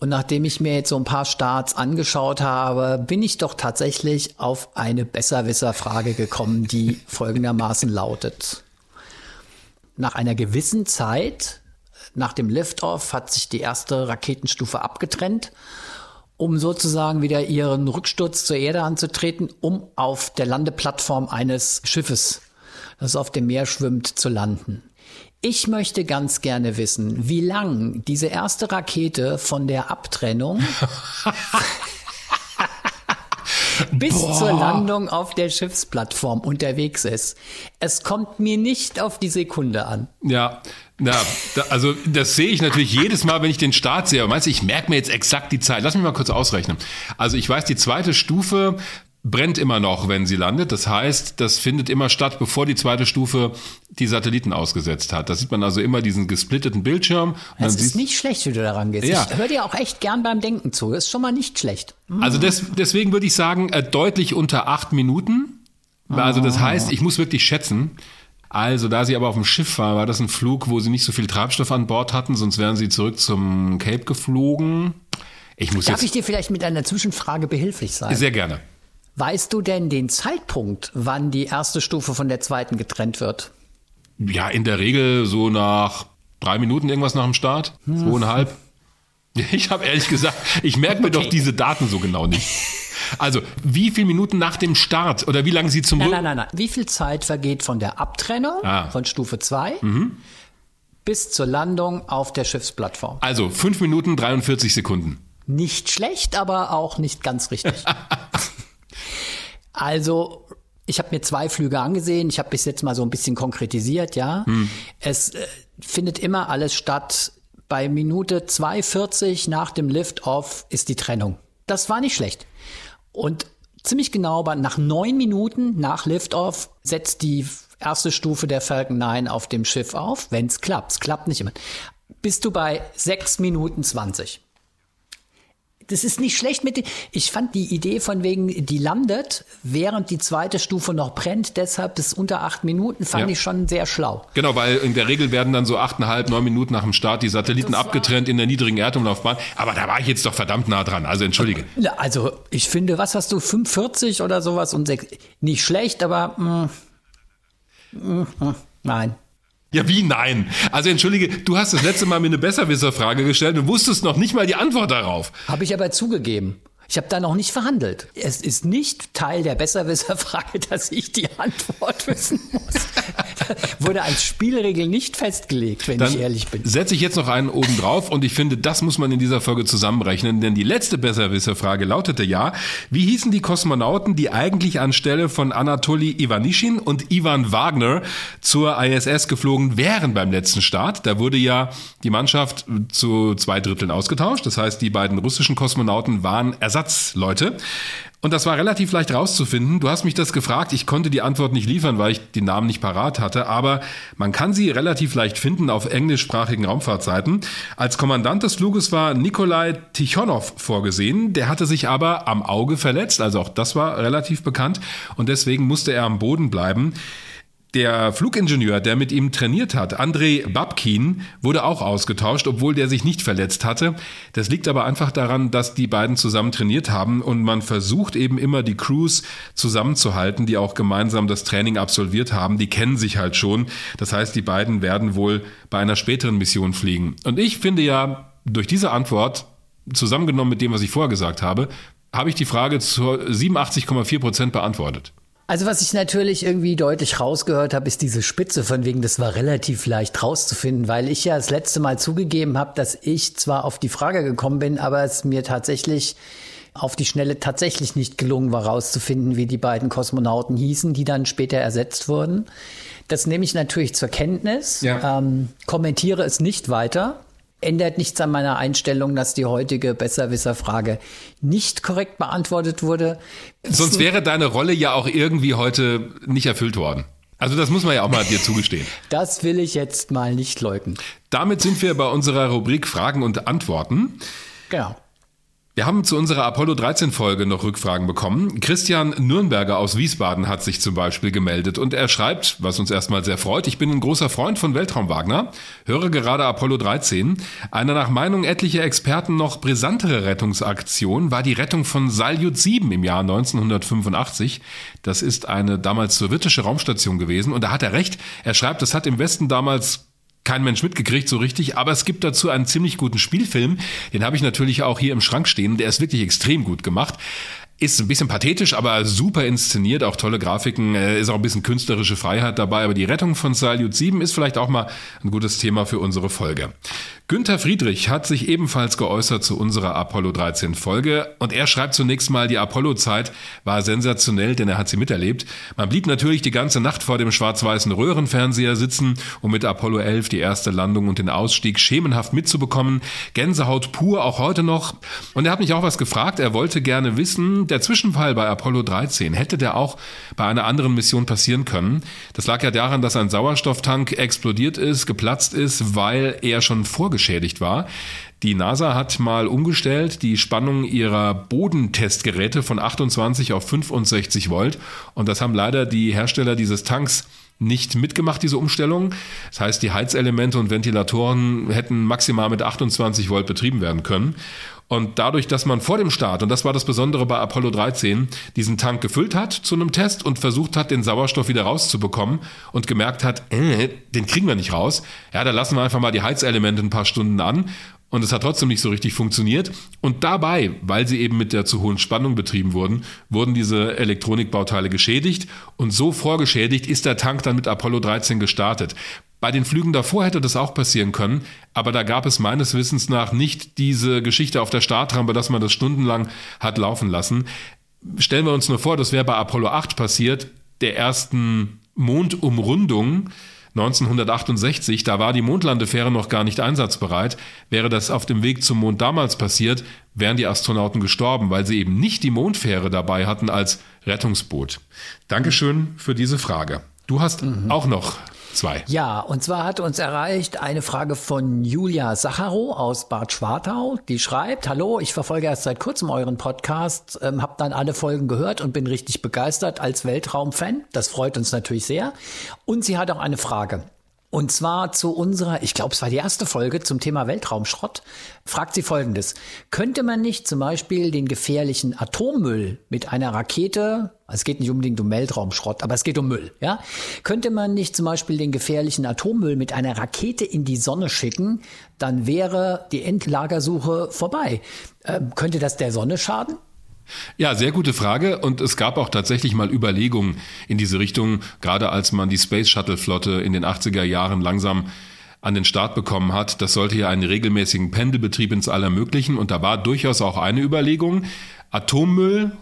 S3: Und nachdem ich mir jetzt so ein paar Starts angeschaut habe, bin ich doch tatsächlich auf eine Besserwisser-Frage gekommen, die folgendermaßen lautet. Nach einer gewissen Zeit nach dem Liftoff hat sich die erste Raketenstufe abgetrennt, um sozusagen wieder ihren Rücksturz zur Erde anzutreten, um auf der Landeplattform eines Schiffes, das auf dem Meer schwimmt, zu landen. Ich möchte ganz gerne wissen, wie lang diese erste Rakete von der Abtrennung bis Boah. zur Landung auf der Schiffsplattform unterwegs ist. Es kommt mir nicht auf die Sekunde an.
S2: Ja, ja, da, also das sehe ich natürlich jedes Mal, wenn ich den Start sehe. meinst du, ich merke mir jetzt exakt die Zeit. Lass mich mal kurz ausrechnen. Also ich weiß, die zweite Stufe brennt immer noch, wenn sie landet. Das heißt, das findet immer statt, bevor die zweite Stufe die Satelliten ausgesetzt hat. Da sieht man also immer diesen gesplitteten Bildschirm.
S3: das ist nicht schlecht, wie du daran gehst. Ja. Ich höre dir auch echt gern beim Denken zu. Das ist schon mal nicht schlecht.
S2: Also des, deswegen würde ich sagen, äh, deutlich unter acht Minuten. Also das ah. heißt, ich muss wirklich schätzen. Also, da sie aber auf dem Schiff war, war das ein Flug, wo sie nicht so viel Treibstoff an Bord hatten, sonst wären sie zurück zum Cape geflogen.
S3: Ich muss Darf jetzt ich dir vielleicht mit einer Zwischenfrage behilflich sein?
S2: Sehr gerne.
S3: Weißt du denn den Zeitpunkt, wann die erste Stufe von der zweiten getrennt wird?
S2: Ja, in der Regel so nach drei Minuten irgendwas nach dem Start, hm. zweieinhalb. Ich habe ehrlich gesagt, ich merke mir okay. doch diese Daten so genau nicht. Also, wie viele Minuten nach dem Start oder wie lange sie zum
S3: Nein, nein, nein, nein. Wie viel Zeit vergeht von der Abtrennung
S2: Ah.
S3: von Stufe 2 bis zur Landung auf der Schiffsplattform?
S2: Also 5 Minuten 43 Sekunden.
S3: Nicht schlecht, aber auch nicht ganz richtig. also, ich habe mir zwei Flüge angesehen. Ich habe bis jetzt mal so ein bisschen konkretisiert, ja. Es äh, findet immer alles statt. Bei Minute 2,40 nach dem Lift-Off ist die Trennung. Das war nicht schlecht. Und ziemlich genau, aber nach neun Minuten nach Lift-Off setzt die erste Stufe der Falcon 9 auf dem Schiff auf, wenn es klappt. Es klappt nicht immer. Bist du bei sechs Minuten 20 das ist nicht schlecht mit. Ich fand die Idee von wegen, die landet, während die zweite Stufe noch brennt, deshalb bis unter acht Minuten, fand
S2: Ja.
S3: ich schon sehr schlau.
S2: Genau, weil in der Regel werden dann so achteinhalb, neun Minuten nach dem Start die Satelliten abgetrennt in der niedrigen Erdumlaufbahn. Aber da war ich jetzt doch verdammt nah dran. Also entschuldige.
S3: Also ich finde, was hast du, 45 oder sowas und sechs, nicht schlecht, aber mh, mh, mh, nein.
S2: Ja, wie nein? Also entschuldige, du hast das letzte Mal mir eine Besserwisser-Frage gestellt und wusstest noch nicht mal die Antwort darauf.
S3: Habe ich aber zugegeben. Ich habe da noch nicht verhandelt. Es ist nicht Teil der Besserwisser-Frage, dass ich die Antwort wissen muss. Wurde als Spielregel nicht festgelegt, wenn ich ehrlich bin.
S2: setze ich jetzt noch einen oben drauf und ich finde, das muss man in dieser Folge zusammenrechnen, denn die letzte Besserwisser-Frage lautete ja, wie hießen die Kosmonauten, die eigentlich anstelle von Anatoli Ivanischin und Ivan Wagner zur ISS geflogen wären beim letzten Start? Da wurde ja die Mannschaft zu zwei Dritteln ausgetauscht, das heißt, die beiden russischen Kosmonauten waren Ersatzleute. Und das war relativ leicht rauszufinden. Du hast mich das gefragt. Ich konnte die Antwort nicht liefern, weil ich die Namen nicht parat hatte. Aber man kann sie relativ leicht finden auf englischsprachigen Raumfahrtseiten. Als Kommandant des Fluges war Nikolai Tichonov vorgesehen. Der hatte sich aber am Auge verletzt. Also auch das war relativ bekannt. Und deswegen musste er am Boden bleiben. Der Flugingenieur, der mit ihm trainiert hat, Andrei Babkin, wurde auch ausgetauscht, obwohl der sich nicht verletzt hatte. Das liegt aber einfach daran, dass die beiden zusammen trainiert haben und man versucht eben immer die Crews zusammenzuhalten, die auch gemeinsam das Training absolviert haben. Die kennen sich halt schon. Das heißt, die beiden werden wohl bei einer späteren Mission fliegen. Und ich finde ja, durch diese Antwort, zusammengenommen mit dem, was ich vorher gesagt habe, habe ich die Frage zu 87,4 Prozent beantwortet.
S3: Also was ich natürlich irgendwie deutlich rausgehört habe, ist diese Spitze von wegen, das war relativ leicht rauszufinden, weil ich ja das letzte Mal zugegeben habe, dass ich zwar auf die Frage gekommen bin, aber es mir tatsächlich auf die Schnelle tatsächlich nicht gelungen war rauszufinden, wie die beiden Kosmonauten hießen, die dann später ersetzt wurden. Das nehme ich natürlich zur Kenntnis,
S2: Ja.
S3: ähm, kommentiere es nicht weiter, ändert nichts an meiner Einstellung, dass die heutige Besserwisser-Frage nicht korrekt beantwortet wurde.
S2: Sonst wäre deine Rolle ja auch irgendwie heute nicht erfüllt worden. Also das muss man ja auch mal dir zugestehen.
S3: Das will ich jetzt mal nicht leugnen.
S2: Damit sind wir bei unserer Rubrik Fragen und Antworten.
S3: Genau.
S2: Wir haben zu unserer Apollo 13 Folge noch Rückfragen bekommen. Christian Nürnberger aus Wiesbaden hat sich zum Beispiel gemeldet und er schreibt, was uns erstmal sehr freut, ich bin ein großer Freund von Weltraum Wagner, höre gerade Apollo 13. Eine nach Meinung etlicher Experten noch brisantere Rettungsaktion war die Rettung von Salyut 7 im Jahr 1985. Das ist eine damals sowjetische Raumstation gewesen und da hat er recht. Er schreibt, es hat im Westen damals kein Mensch mitgekriegt so richtig, aber es gibt dazu einen ziemlich guten Spielfilm. Den habe ich natürlich auch hier im Schrank stehen. Der ist wirklich extrem gut gemacht. Ist ein bisschen pathetisch, aber super inszeniert, auch tolle Grafiken, äh, ist auch ein bisschen künstlerische Freiheit dabei. Aber die Rettung von Salyut 7 ist vielleicht auch mal ein gutes Thema für unsere Folge. Günther Friedrich hat sich ebenfalls geäußert zu unserer Apollo 13 Folge und er schreibt zunächst mal, die Apollo-Zeit war sensationell, denn er hat sie miterlebt. Man blieb natürlich die ganze Nacht vor dem schwarz-weißen Röhrenfernseher sitzen, um mit Apollo 11 die erste Landung und den Ausstieg schemenhaft mitzubekommen. Gänsehaut pur, auch heute noch. Und er hat mich auch was gefragt. Er wollte gerne wissen, der Zwischenfall bei Apollo 13, hätte der auch bei einer anderen Mission passieren können? Das lag ja daran, dass ein Sauerstofftank explodiert ist, geplatzt ist, weil er schon vorgeschädigt war. Die NASA hat mal umgestellt die Spannung ihrer Bodentestgeräte von 28 auf 65 Volt und das haben leider die Hersteller dieses Tanks nicht mitgemacht, diese Umstellung. Das heißt, die Heizelemente und Ventilatoren hätten maximal mit 28 Volt betrieben werden können. Und dadurch, dass man vor dem Start, und das war das Besondere bei Apollo 13, diesen Tank gefüllt hat zu einem Test und versucht hat, den Sauerstoff wieder rauszubekommen und gemerkt hat, äh, den kriegen wir nicht raus, ja, da lassen wir einfach mal die Heizelemente ein paar Stunden an und es hat trotzdem nicht so richtig funktioniert. Und dabei, weil sie eben mit der zu hohen Spannung betrieben wurden, wurden diese Elektronikbauteile geschädigt und so vorgeschädigt ist der Tank dann mit Apollo 13 gestartet. Bei den Flügen davor hätte das auch passieren können, aber da gab es meines Wissens nach nicht diese Geschichte auf der Startrampe, dass man das stundenlang hat laufen lassen. Stellen wir uns nur vor, das wäre bei Apollo 8 passiert, der ersten Mondumrundung 1968, da war die Mondlandefähre noch gar nicht einsatzbereit. Wäre das auf dem Weg zum Mond damals passiert, wären die Astronauten gestorben, weil sie eben nicht die Mondfähre dabei hatten als Rettungsboot. Dankeschön für diese Frage. Du hast mhm. auch noch Zwei.
S3: Ja, und zwar hat uns erreicht eine Frage von Julia Sacharow aus Bad Schwartau. Die schreibt, hallo, ich verfolge erst seit kurzem euren Podcast, ähm, habe dann alle Folgen gehört und bin richtig begeistert als Weltraumfan. Das freut uns natürlich sehr. Und sie hat auch eine Frage. Und zwar zu unserer, ich glaube, es war die erste Folge zum Thema Weltraumschrott, fragt sie folgendes. Könnte man nicht zum Beispiel den gefährlichen Atommüll mit einer Rakete, also es geht nicht unbedingt um Weltraumschrott, aber es geht um Müll, ja? Könnte man nicht zum Beispiel den gefährlichen Atommüll mit einer Rakete in die Sonne schicken, dann wäre die Endlagersuche vorbei. Ähm, könnte das der Sonne schaden?
S2: Ja, sehr gute Frage. Und es gab auch tatsächlich mal Überlegungen in diese Richtung, gerade als man die Space Shuttle Flotte in den 80er Jahren langsam an den Start bekommen hat. Das sollte ja einen regelmäßigen Pendelbetrieb ins All ermöglichen. Und da war durchaus auch eine Überlegung, Atommüll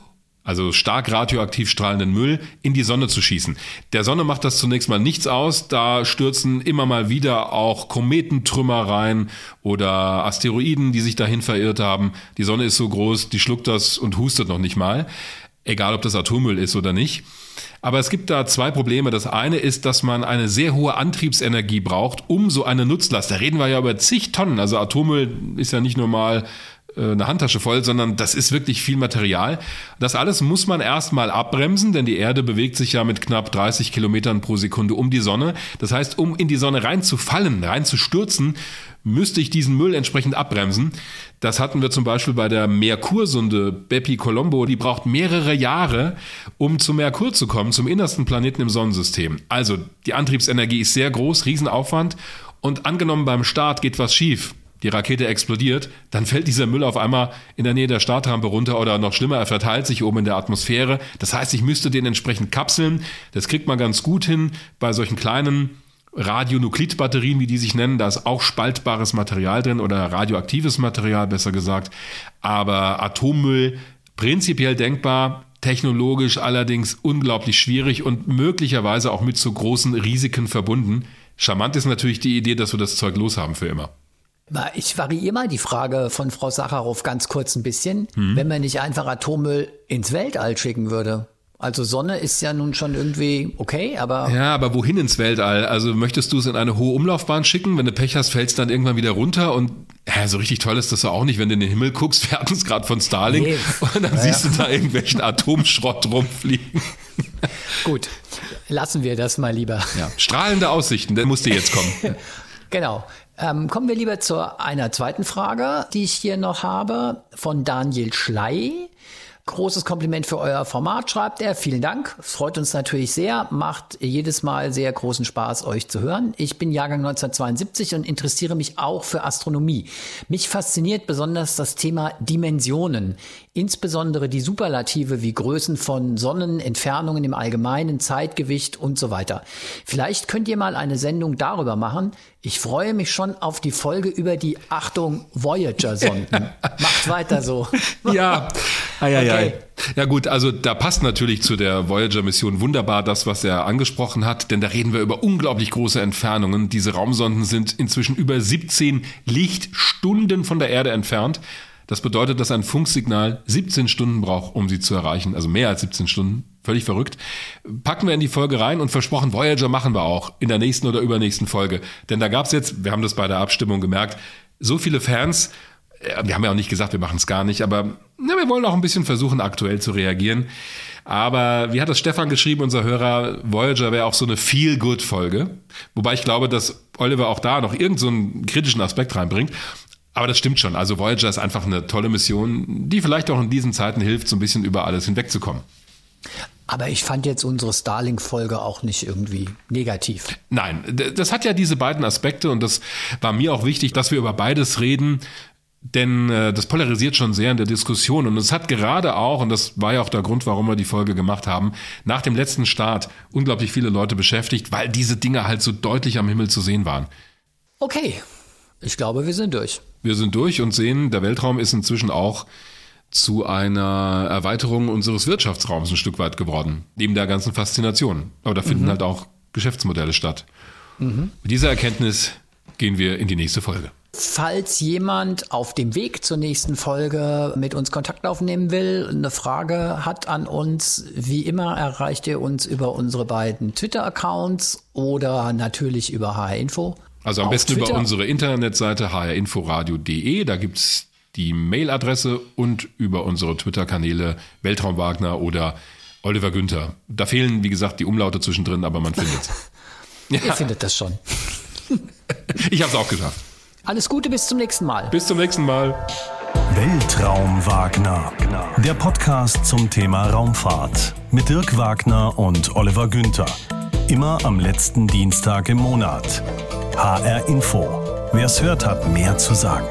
S2: also stark radioaktiv strahlenden Müll, in die Sonne zu schießen. Der Sonne macht das zunächst mal nichts aus. Da stürzen immer mal wieder auch Kometentrümmer rein oder Asteroiden, die sich dahin verirrt haben. Die Sonne ist so groß, die schluckt das und hustet noch nicht mal. Egal, ob das Atommüll ist oder nicht. Aber es gibt da zwei Probleme. Das eine ist, dass man eine sehr hohe Antriebsenergie braucht, um so eine Nutzlast. Da reden wir ja über zig Tonnen. Also Atommüll ist ja nicht nur mal eine Handtasche voll, sondern das ist wirklich viel Material. Das alles muss man erstmal abbremsen, denn die Erde bewegt sich ja mit knapp 30 Kilometern pro Sekunde um die Sonne. Das heißt, um in die Sonne reinzufallen, reinzustürzen, müsste ich diesen Müll entsprechend abbremsen. Das hatten wir zum Beispiel bei der Merkursonde Bepi Colombo. Die braucht mehrere Jahre, um zu Merkur zu kommen, zum innersten Planeten im Sonnensystem. Also die Antriebsenergie ist sehr groß, Riesenaufwand. Und angenommen beim Start geht was schief, die Rakete explodiert, dann fällt dieser Müll auf einmal in der Nähe der Startrampe runter oder noch schlimmer, er verteilt sich oben in der Atmosphäre. Das heißt, ich müsste den entsprechend kapseln. Das kriegt man ganz gut hin bei solchen kleinen Radionuklidbatterien, wie die sich nennen. Da ist auch spaltbares Material drin oder radioaktives Material, besser gesagt. Aber Atommüll prinzipiell denkbar, technologisch allerdings unglaublich schwierig und möglicherweise auch mit so großen Risiken verbunden. Charmant ist natürlich die Idee, dass wir das Zeug loshaben für immer.
S3: Ich variiere mal die Frage von Frau Sacharow ganz kurz ein bisschen. Hm. Wenn man nicht einfach Atommüll ins Weltall schicken würde. Also Sonne ist ja nun schon irgendwie okay, aber.
S2: Ja, aber wohin ins Weltall? Also möchtest du es in eine hohe Umlaufbahn schicken? Wenn du Pech hast, fällst dann irgendwann wieder runter und ja, so richtig toll ist das ja auch nicht, wenn du in den Himmel guckst. Wir hatten es gerade von Starlink nee. und dann naja. siehst du da irgendwelchen Atomschrott rumfliegen.
S3: Gut, lassen wir das mal lieber.
S2: Ja, strahlende Aussichten, der musste jetzt kommen.
S3: genau. Ähm, kommen wir lieber zu einer zweiten Frage, die ich hier noch habe, von Daniel Schley. Großes Kompliment für euer Format, schreibt er. Vielen Dank. Freut uns natürlich sehr. Macht jedes Mal sehr großen Spaß, euch zu hören. Ich bin Jahrgang 1972 und interessiere mich auch für Astronomie. Mich fasziniert besonders das Thema Dimensionen. Insbesondere die Superlative wie Größen von Sonnen, Entfernungen im Allgemeinen, Zeitgewicht und so weiter. Vielleicht könnt ihr mal eine Sendung darüber machen. Ich freue mich schon auf die Folge über die Achtung Voyager-Sonden. Macht weiter so.
S2: ja, ei, ei, okay. Ja gut, also da passt natürlich zu der Voyager-Mission wunderbar das, was er angesprochen hat, denn da reden wir über unglaublich große Entfernungen. Diese Raumsonden sind inzwischen über 17 Lichtstunden von der Erde entfernt. Das bedeutet, dass ein Funksignal 17 Stunden braucht, um sie zu erreichen. Also mehr als 17 Stunden. Völlig verrückt. Packen wir in die Folge rein und versprochen, Voyager machen wir auch in der nächsten oder übernächsten Folge. Denn da gab es jetzt, wir haben das bei der Abstimmung gemerkt, so viele Fans. Wir haben ja auch nicht gesagt, wir machen es gar nicht, aber na, wir wollen auch ein bisschen versuchen, aktuell zu reagieren. Aber wie hat das Stefan geschrieben, unser Hörer, Voyager wäre auch so eine Feel-Good-Folge. Wobei ich glaube, dass Oliver auch da noch irgendeinen so kritischen Aspekt reinbringt. Aber das stimmt schon. Also Voyager ist einfach eine tolle Mission, die vielleicht auch in diesen Zeiten hilft, so ein bisschen über alles hinwegzukommen.
S3: Aber ich fand jetzt unsere Starlink-Folge auch nicht irgendwie negativ.
S2: Nein, das hat ja diese beiden Aspekte und das war mir auch wichtig, dass wir über beides reden. Denn äh, das polarisiert schon sehr in der Diskussion und es hat gerade auch, und das war ja auch der Grund, warum wir die Folge gemacht haben, nach dem letzten Start unglaublich viele Leute beschäftigt, weil diese Dinge halt so deutlich am Himmel zu sehen waren.
S3: Okay, ich glaube, wir sind durch.
S2: Wir sind durch und sehen, der Weltraum ist inzwischen auch zu einer Erweiterung unseres Wirtschaftsraums ein Stück weit geworden, neben der ganzen Faszination. Aber da finden mhm. halt auch Geschäftsmodelle statt. Mhm. Mit dieser Erkenntnis gehen wir in die nächste Folge.
S3: Falls jemand auf dem Weg zur nächsten Folge mit uns Kontakt aufnehmen will, eine Frage hat an uns, wie immer erreicht ihr uns über unsere beiden Twitter-Accounts oder natürlich über HR Info.
S2: Also am besten Twitter. über unsere Internetseite hrinforadio.de, da gibt es die Mailadresse und über unsere Twitter-Kanäle Weltraum Wagner oder Oliver Günther. Da fehlen, wie gesagt, die Umlaute zwischendrin, aber man findet es.
S3: Ja. Ihr findet das schon.
S2: ich habe es auch geschafft.
S3: Alles Gute, bis zum nächsten Mal.
S2: Bis zum nächsten Mal.
S1: Weltraum Wagner, der Podcast zum Thema Raumfahrt mit Dirk Wagner und Oliver Günther. Immer am letzten Dienstag im Monat. HR Info. Wer es hört, hat mehr zu sagen.